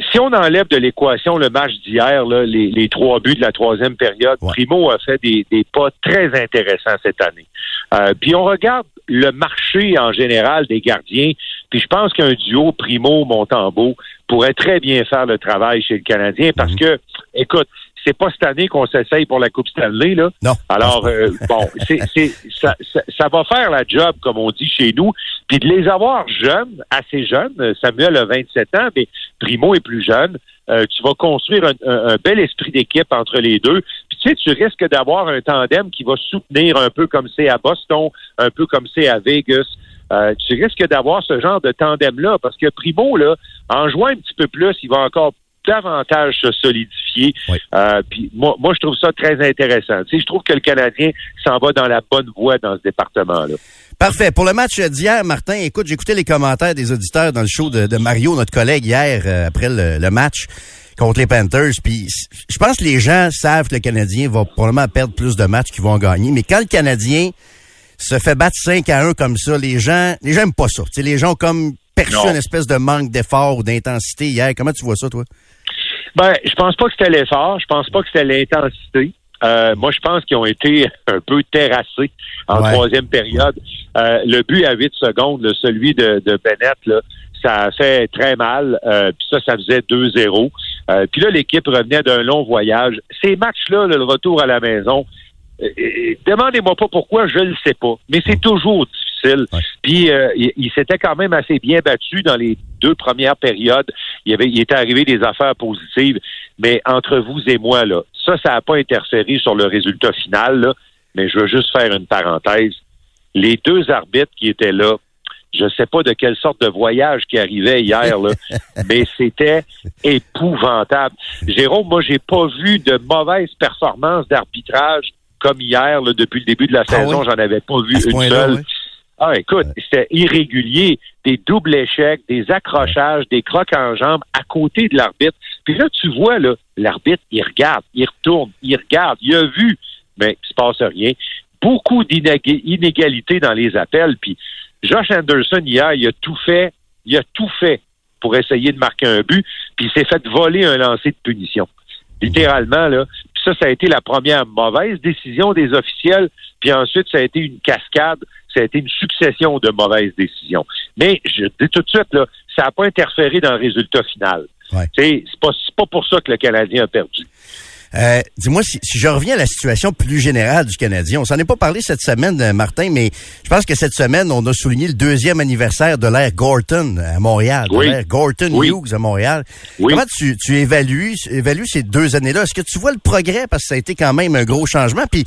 Si on enlève de l'équation le match d'hier, les, les trois buts de la troisième période, Ouais. Primo a fait des, des pas très intéressants cette année. Euh, puis on regarde le marché en général des gardiens, puis je pense qu'un duo Primo-Montembeau pourrait très bien faire le travail chez le Canadien parce que, écoute, c'est pas cette année qu'on s'essaye pour la Coupe Stanley, là. Non. Alors, euh, bon, c'est, c'est, ça, ça, ça va faire la job, comme on dit chez nous. Puis de les avoir jeunes, assez jeunes, euh, Samuel a 27 ans, mais Primo est plus jeune, euh, tu vas construire un, un- un bel esprit d'équipe entre les deux. Puis tu sais, tu risques d'avoir un tandem qui va soutenir un peu comme c'est à Boston, un peu comme c'est à Vegas. euh, tu risques d'avoir ce genre de tandem-là, parce que Primo, là, en jouant un petit peu plus, il va encore davantage se solidifier. Euh, puis moi, moi, je trouve ça très intéressant. Tu sais, je trouve que le Canadien s'en va dans la bonne voie dans ce département-là. Parfait. Pour le match d'hier, Martin, écoute, j'ai écouté les commentaires des auditeurs dans le show de, de Mario, notre collègue, hier, euh, après le, le match contre les Panthers. Puis je pense que les gens savent que le Canadien va probablement perdre plus de matchs qu'ils vont en gagner. Mais quand le Canadien se fait battre 5 à 1 comme ça, les gens les gens aiment pas ça. Tu sais, les gens ont comme perçu Non. une espèce de manque d'effort ou d'intensité hier. Comment tu vois ça, toi? Ben, je pense pas que c'était l'effort. Je pense pas que c'était l'intensité. Euh, moi, je pense qu'ils ont été un peu terrassés en Ouais. troisième période. Euh, le but à 8 secondes, là, celui de, de Bennett, là, ça a fait très mal. Euh, puis ça, ça faisait 2-0. Euh, puis là, l'équipe revenait d'un long voyage. Ces matchs-là, là, le retour à la maison, euh, euh, demandez-moi pas pourquoi, je le sais pas. Mais c'est toujours difficile. Puis euh, il, il s'était quand même assez bien battu dans les deux premières périodes. Il, y avait, il était arrivé des affaires positives. Mais entre vous et moi, là, ça, ça n'a pas interféré sur le résultat final. Là, mais je veux juste faire une parenthèse. Les deux arbitres qui étaient là, je sais pas de quelle sorte de voyage qui arrivait hier, là, mais c'était épouvantable. Jérôme, moi, j'ai pas vu de mauvaise performance d'arbitrage comme hier, là, depuis le début de la Ah saison. oui? J'en avais pas vu une seule. Ah, écoute, c'était irrégulier, des doubles échecs, des accrochages, des crocs en jambes à côté de l'arbitre. Puis là, tu vois, là, l'arbitre, il regarde, il retourne, il regarde, il a vu, mais il se passe rien. Beaucoup d'inégalités dans les appels. Puis Josh Anderson, hier, il a tout fait, il a tout fait pour essayer de marquer un but, puis il s'est fait voler un lancer de punition. Littéralement, là. Ça, ça a été la première mauvaise décision des officiels, puis ensuite, ça a été une cascade, ça a été une succession de mauvaises décisions. Mais je dis tout de suite, là, ça n'a pas interféré dans le résultat final. Ouais. Tu sais, C'est pas, c'est pas pour ça que le Canadien a perdu. Euh, Dis-moi, si, si je reviens à la situation plus générale du Canadien, on s'en est pas parlé cette semaine, euh, Martin, mais je pense que cette semaine, on a souligné le deuxième anniversaire de l'ère Gorton à Montréal, de Oui. l'ère Gorton Oui. Hughes à Montréal. Oui. Comment tu, tu évalues, évalues ces deux années-là? Est-ce que tu vois le progrès? Parce que ça a été quand même un gros changement. Puis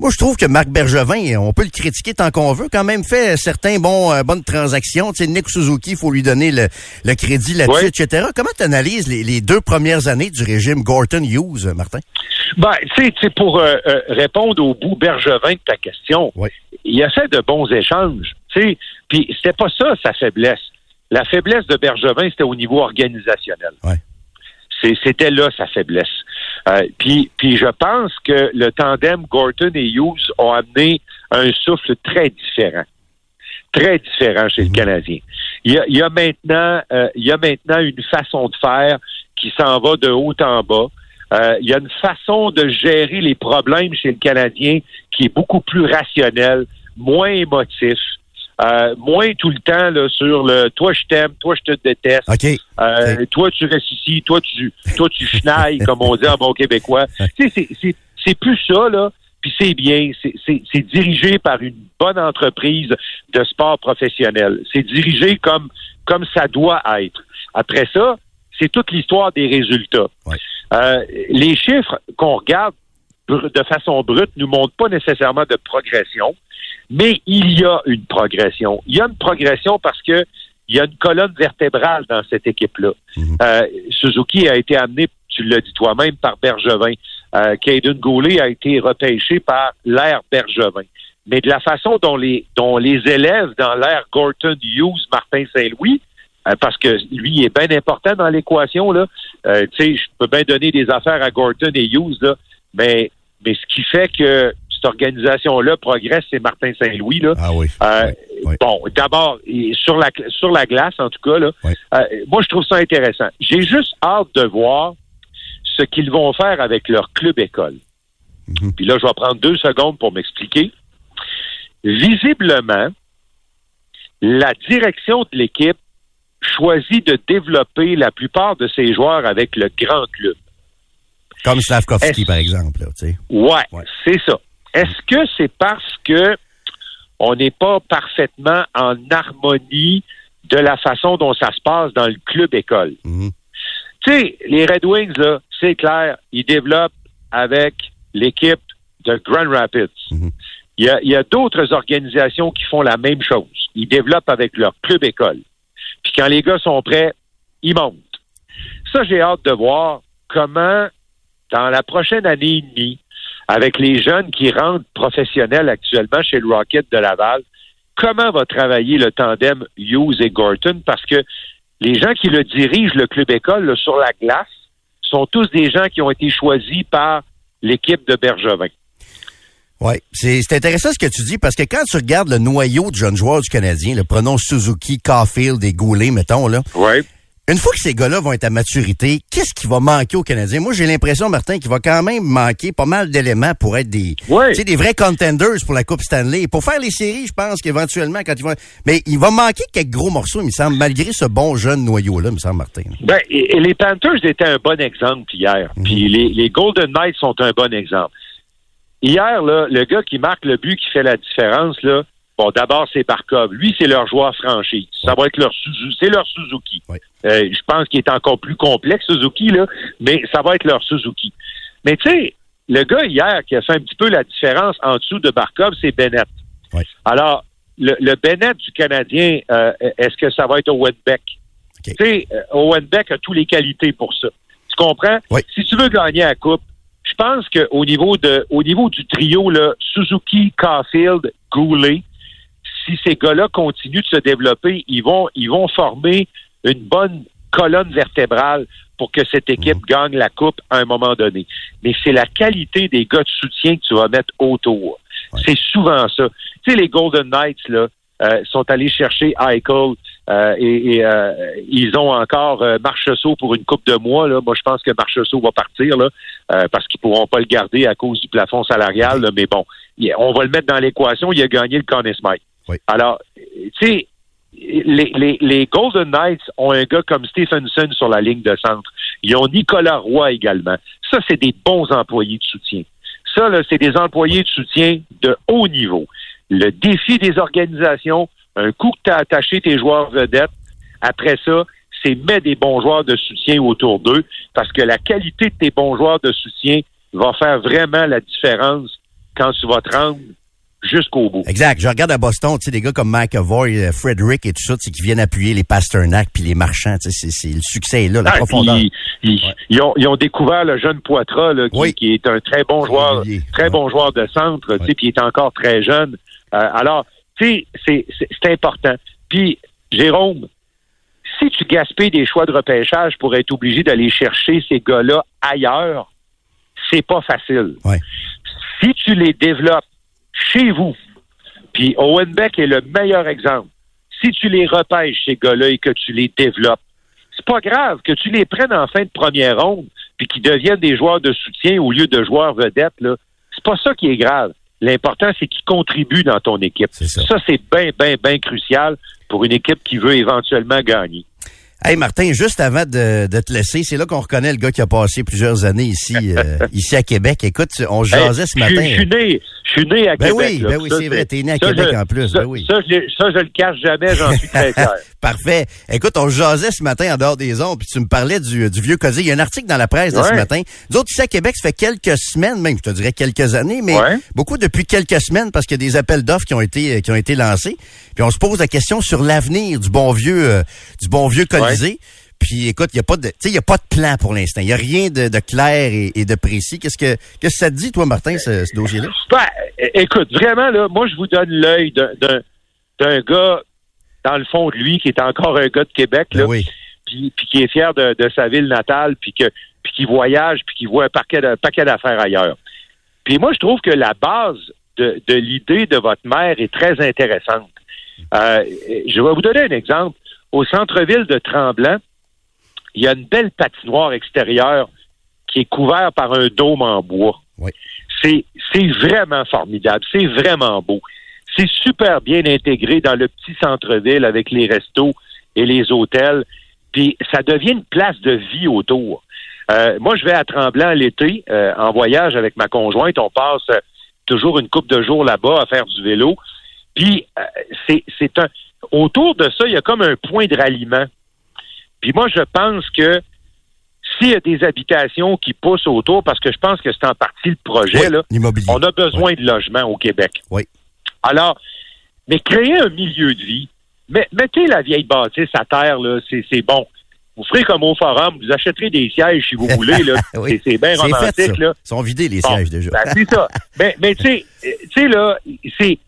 moi, je trouve que Marc Bergevin, on peut le critiquer tant qu'on veut, quand même fait certains bons euh, bonnes transactions. Tu sais, Nick Suzuki, il faut lui donner le, le crédit là-dessus, Oui. etc. Comment tu analyses les, les deux premières années du régime Gorton-Hughes, Martin? Ben, tu sais, pour euh, euh, répondre au bout Bergevin de ta question, Oui. il a fait de bons échanges. Puis c'était pas ça sa faiblesse. La faiblesse de Bergevin, c'était au niveau organisationnel. Ouais. C'était là sa faiblesse. Euh, puis, puis je pense que le tandem Gorton et Hughes ont amené un souffle très différent. Très différent chez le Canadien. Il y a, il y a maintenant, euh, il y a maintenant une façon de faire qui s'en va de haut en bas. Euh, il y a une façon de gérer les problèmes chez le Canadien qui est beaucoup plus rationnelle, moins émotif, euh, moins tout le temps là, sur le toi je t'aime, toi je te déteste. OK. Euh. Toi, tu restes ici, toi, tu, toi, tu schnailles, comme on dit en bon québécois. Tu sais, c'est- c'est- c'est plus ça, là. Puis c'est bien. C'est- C'est c'est dirigé par une bonne entreprise de sport professionnel. C'est dirigé comme, comme ça doit être. Après ça, c'est toute l'histoire des résultats. Ouais. Euh, les chiffres qu'on regarde de façon brute nous montrent pas nécessairement de progression, mais il y a une progression. Il y a une progression parce que il y a une colonne vertébrale dans cette équipe-là. Euh, Suzuki a été amené, tu l'as dit toi-même, par Bergevin. Euh, Caden Goulet a été repêché par l'ère Bergevin. Mais de la façon dont les, dont les élèves dans l'ère Gorton Hughes, Martin Saint-Louis, euh, parce que lui il est bien important dans l'équation, là. Euh, tu sais, je peux bien donner des affaires à Gorton et Hughes, là, mais, mais ce qui fait que cette organisation-là progresse, c'est Martin Saint-Louis, là. Ah oui. Euh, Oui. Bon, d'abord, sur la sur la glace, en tout cas, là, Oui. euh, moi je trouve ça intéressant. J'ai juste hâte de voir ce qu'ils vont faire avec leur club école. Mhm. Puis là, je vais prendre deux secondes pour m'expliquer. Visiblement, la direction de l'équipe choisit de développer la plupart de ses joueurs avec le grand club. Comme Slavkovski, par exemple. Là, Ouais. c'est ça. Est-ce que c'est parce que on n'est pas parfaitement en harmonie de la façon dont ça se passe dans le club école? Mhm. Tu sais, les Red Wings, là, c'est clair, ils développent avec l'équipe de Grand Rapids. Mhm. Il y a, il y a d'autres organisations qui font la même chose. Ils développent avec leur club école. Puis quand les gars sont prêts, ils montent. Ça, j'ai hâte de voir comment, dans la prochaine année et demie, avec les jeunes qui rentrent professionnels actuellement chez le Rocket de Laval, comment va travailler le tandem Hughes et Gorton? Parce que les gens qui le dirigent, le club école, là, sur la glace, sont tous des gens qui ont été choisis par l'équipe de Bergevin. Oui, c'est intéressant ce que tu dis parce que quand tu regardes le noyau de jeunes joueurs du Canadien, le prenons Suzuki, Caulfield et Goulet, mettons, là. Ouais. Une fois que ces gars-là vont être à maturité, qu'est-ce qui va manquer aux Canadiens? Moi, j'ai l'impression, Martin, qu'il va quand même manquer pas mal d'éléments pour être des, sais, des vrais contenders pour la Coupe Stanley. Pour faire les séries, je pense qu'éventuellement, quand ils vont... Mais il va manquer quelques gros morceaux, il me semble, malgré ce bon jeune noyau-là, il me semble, Martin. Ben, et, et les Panthers étaient un bon exemple hier. Puis les, les Golden Knights sont un bon exemple. Hier, là, le gars qui marque le but qui fait la différence, là, bon, d'abord, c'est Barkov. Lui, c'est leur joueur franchi. Ça va être leur Suzuki. C'est leur Suzuki. Euh, je pense qu'il est encore plus complexe, Suzuki, là, mais ça va être leur Suzuki. Mais tu sais, le gars hier qui a fait un petit peu la différence en dessous de Barkov, c'est Bennett. Alors, le, le Bennett du Canadien, euh, est-ce que ça va être Owen Beck? Tu sais, euh, Owen Beck a toutes les qualités pour ça. Tu comprends? Oui. Si tu veux gagner la Coupe, je pense qu'au niveau de au niveau du trio, là, Suzuki, Caulfield, Goulet, si ces gars-là continuent de se développer, ils vont, ils vont former une bonne colonne vertébrale pour que cette équipe gagne la coupe à un moment donné. Mais c'est la qualité des gars de soutien que tu vas mettre autour. C'est souvent ça. Tu sais, les Golden Knights, là, euh, sont allés chercher Eichel euh, et, et, euh, ils ont encore euh, Marchessault pour une coupe de mois. Là. Moi, je pense que Marchessault va partir là, euh, parce qu'ils pourront pas le garder à cause du plafond salarial. là. mais bon, on va le mettre dans l'équation. Il a gagné le Conn Smythe. Alors, tu sais, les, Golden Knights ont un gars comme Stephenson sur la ligne de centre. Ils ont Nicolas Roy également. Ça, c'est des bons employés de soutien. Ça, c'est des employés de soutien de haut niveau. Le défi des organisations, un coup que tu as attaché tes joueurs vedettes, après ça, c'est mettre des bons joueurs de soutien autour d'eux, parce que la qualité de tes bons joueurs de soutien va faire vraiment la différence quand tu vas te rendre jusqu'au bout. Exact. Je regarde à Boston, tu sais, des gars comme McAvoy, euh, Frederick et tout ça, tu sais, qui viennent appuyer les Pasternak puis les marchands. Tu sais, c'est, le succès est là, la Ah, profondeur. ils, ils ont, ils ont découvert le jeune Poitras, là, qui, Oui. qui est un très bon joueur, très bon joueur de centre, tu sais, puis il est encore très jeune. Euh, alors, tu sais, c'est, important. Puis, Jérôme, si tu gaspilles des choix de repêchage pour être obligé d'aller chercher ces gars-là ailleurs, c'est pas facile. Si tu les développes chez vous, puis Owen Beck est le meilleur exemple. Si tu les repêches, ces gars-là, et que tu les développes, c'est pas grave que tu les prennes en fin de première ronde puis qu'ils deviennent des joueurs de soutien au lieu de joueurs vedettes. Là. C'est pas ça qui est grave. L'important, c'est qu'ils contribuent dans ton équipe. Ça. ça c'est bien, bien, bien crucial pour une équipe qui veut éventuellement gagner. Hey Martin, juste avant de, de te laisser, c'est là qu'on reconnaît le gars qui a passé plusieurs années ici, euh, ici à Québec. Écoute, on jasait Hey, ce matin. Je suis né, je suis né à Ben Québec. oui, là. ben oui, c'est vrai, t'es né à ça, Québec je- en plus, Ça, ben oui. ça, je, ça, je le cache jamais, j'en suis très fier. Parfait. Écoute, on jasait ce matin en dehors des ondes, puis tu me parlais du, du vieux cosy. Il y a un article dans la presse de ce matin. Nous autres, ici à Québec, ça fait quelques semaines, même, je te dirais quelques années, mais Ouais. beaucoup depuis quelques semaines, parce qu'il y a des appels d'offres qui ont été qui ont été lancés. Puis on se pose la question sur l'avenir du bon vieux euh, du bon vieux Puis écoute, il y a pas de, tu sais, il y a pas de plan pour l'instant. Il y a rien de, de clair et, et de précis. Qu'est-ce que, qu'est-ce que ça te dit, toi, Martin, ce, ce dossier-là? Ben, é- écoute, vraiment, là, moi, je vous donne l'œil d'un- d'un d'un gars, dans le fond de lui, qui est encore un gars de Québec, Ben là, oui. puis, puis qui est fier de, de sa ville natale, puis que puis qui voyage, puis qui voit un paquet d'affaires ailleurs. Puis moi, je trouve que la base de, de l'idée de votre mère est très intéressante. Euh, je vais vous donner un exemple. Au centre-ville de Tremblant, il y a une belle patinoire extérieure qui est couverte par un dôme en bois. Oui. C'est, c'est vraiment formidable. C'est vraiment beau. C'est super bien intégré dans le petit centre-ville avec les restos et les hôtels. Puis ça devient une place de vie autour. Euh, moi, je vais à Tremblant l'été euh, en voyage avec ma conjointe. On passe euh, toujours une coupe de jours là-bas à faire du vélo. Puis euh, c'est, c'est un autour de ça, il y a comme un point de ralliement. Puis moi, je pense que s'il y a des habitations qui poussent autour, parce que je pense que c'est en partie le projet, Oui, là, on a besoin de logements au Québec. Oui. Alors, mais créer un milieu de vie, mais, mettez la vieille bâtisse à terre, là, c'est bon. Vous ferez comme au forum, vous achèterez des sièges si vous voulez, là. Oui. C'est- bien fait, romantique, là. Ils sont vidés, les Bon, sièges, déjà. ben, c'est ça. Mais, mais tu sais, là, c'est-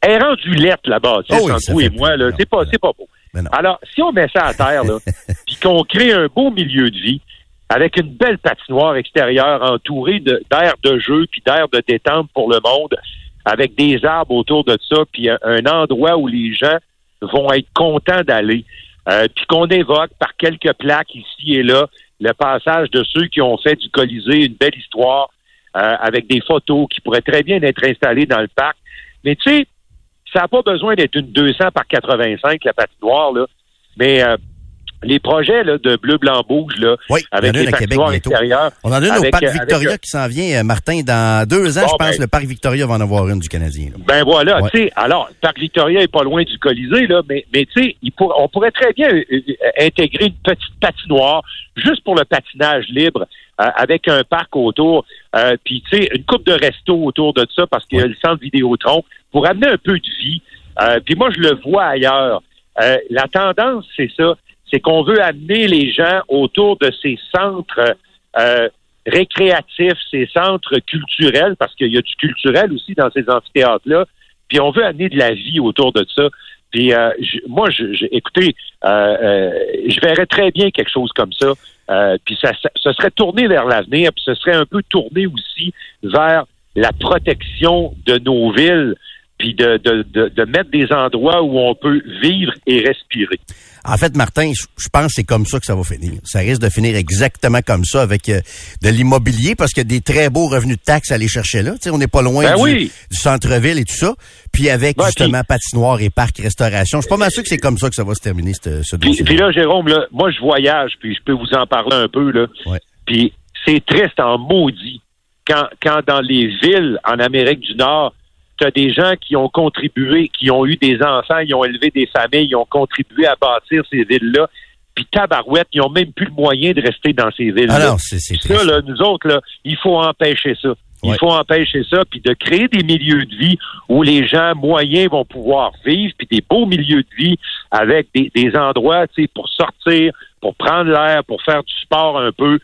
elle est rendue lettre, la bâtisse, Oh oui, entre vous et moi, là. C'est pas, c'est pas beau. Alors, si on met ça à terre, là, puis qu'on crée un beau milieu de vie, avec une belle patinoire extérieure entourée de- d'air de jeu puis d'air de détente pour le monde, avec des arbres autour de ça, puis un, un endroit où les gens vont être contents d'aller, euh, puis qu'on évoque par quelques plaques ici et là le passage de ceux qui ont fait du Colisée une belle histoire euh, avec des photos qui pourraient très bien être installées dans le parc. Mais tu sais, ça n'a pas besoin d'être une 200 par 85, la patinoire, là. Mais euh, les projets là, de bleu-blanc-rouge, là, Oui, il y avec patinoires bientôt. extérieures. On en a une au avec, Parc euh, Victoria avec, qui s'en vient, euh, Martin, dans deux ans, Bon, je pense, ben- le Parc Victoria va en avoir une du Canadien. là. Ben voilà, Ouais. tu sais, alors, Parc Victoria est pas loin du Colisée, là, mais, mais tu sais, pour- on pourrait très bien euh, euh, intégrer une petite patinoire juste pour le patinage libre euh, avec un parc autour, euh, puis tu sais, une coupe de resto autour de ça parce qu'il y a le centre Vidéotron pour amener un peu de vie. Euh, puis moi, je le vois ailleurs. Euh, la tendance, c'est ça, c'est qu'on veut amener les gens autour de ces centres euh, récréatifs, ces centres culturels, parce qu'il y a du culturel aussi dans ces amphithéâtres-là. Puis on veut amener de la vie autour de ça. Puis euh, moi, je- écoutez, euh, euh, je verrais très bien quelque chose comme ça. Euh, puis ça, ça, ce serait tourné vers l'avenir, puis ce serait un peu tourné aussi vers la protection de nos villes, puis de, de, de, de mettre des endroits où on peut vivre et respirer. En fait, Martin, je pense que c'est comme ça que ça va finir. Ça risque de finir exactement comme ça avec euh, de l'immobilier parce qu'il y a des très beaux revenus de taxes à aller chercher là. On n'est pas loin Ben du, oui. du centre-ville et tout ça. Puis avec Ouais, justement patinoire et parc restauration. Je suis pas mal sûr que c'est comme ça que ça va se terminer, ce, ce Puis, dossier. puis là, Jérôme, là, moi, je voyage, puis je peux vous en parler un peu. Là. Ouais. Puis c'est triste en maudit quand, quand dans les villes en Amérique du Nord, tu as des gens qui ont contribué, qui ont eu des enfants, ils ont élevé des familles, ils ont contribué à bâtir ces villes-là. Puis tabarouette, ils ont même plus le moyen de rester dans ces villes-là. Ah non, c'est c'est Ça, là, nous autres, là, il faut empêcher ça. Il Ouais. faut empêcher ça, puis de créer des milieux de vie où les gens moyens vont pouvoir vivre, puis des beaux milieux de vie avec des, des endroits, tu sais, pour sortir, pour prendre l'air, pour faire du sport un peu.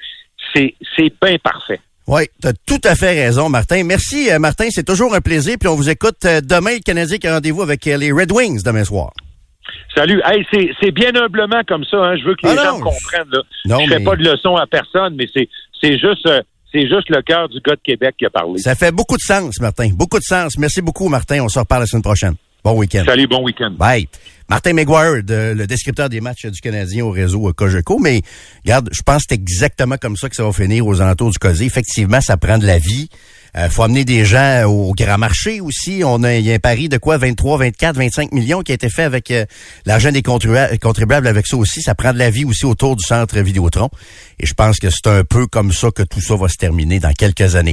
C'est, c'est bien parfait. Oui, tu as tout à fait raison, Martin. Merci, euh, Martin. C'est toujours un plaisir. Puis on vous écoute euh, demain, le Canadien qui a rendez-vous avec euh, les Red Wings demain soir. Salut. Hey, c'est, bien humblement comme ça, hein. Je veux que les Ah gens non, comprennent, là. non, je fais mais- pas de leçon à personne, mais c'est, c'est juste, c'est juste le cœur du gars de Québec qui a parlé. Ça fait beaucoup de sens, Martin. Beaucoup de sens. Merci beaucoup, Martin. On se reparle la semaine prochaine. Bon week-end. Salut, bon week-end. Bye. Martin McGuire, le descripteur des matchs du Canadien au réseau Cogeco. Mais, regarde, je pense que c'est exactement comme ça que ça va finir aux alentours du COSE. Effectivement, ça prend de la vie. Euh, faut amener des gens au grand marché aussi. On a, il y a un pari de quoi? 23, 24, 25 millions qui a été fait avec euh, l'argent des contribua- contribuables avec ça aussi. Ça prend de la vie aussi autour du centre Vidéotron. Et je pense que c'est un peu comme ça que tout ça va se terminer dans quelques années.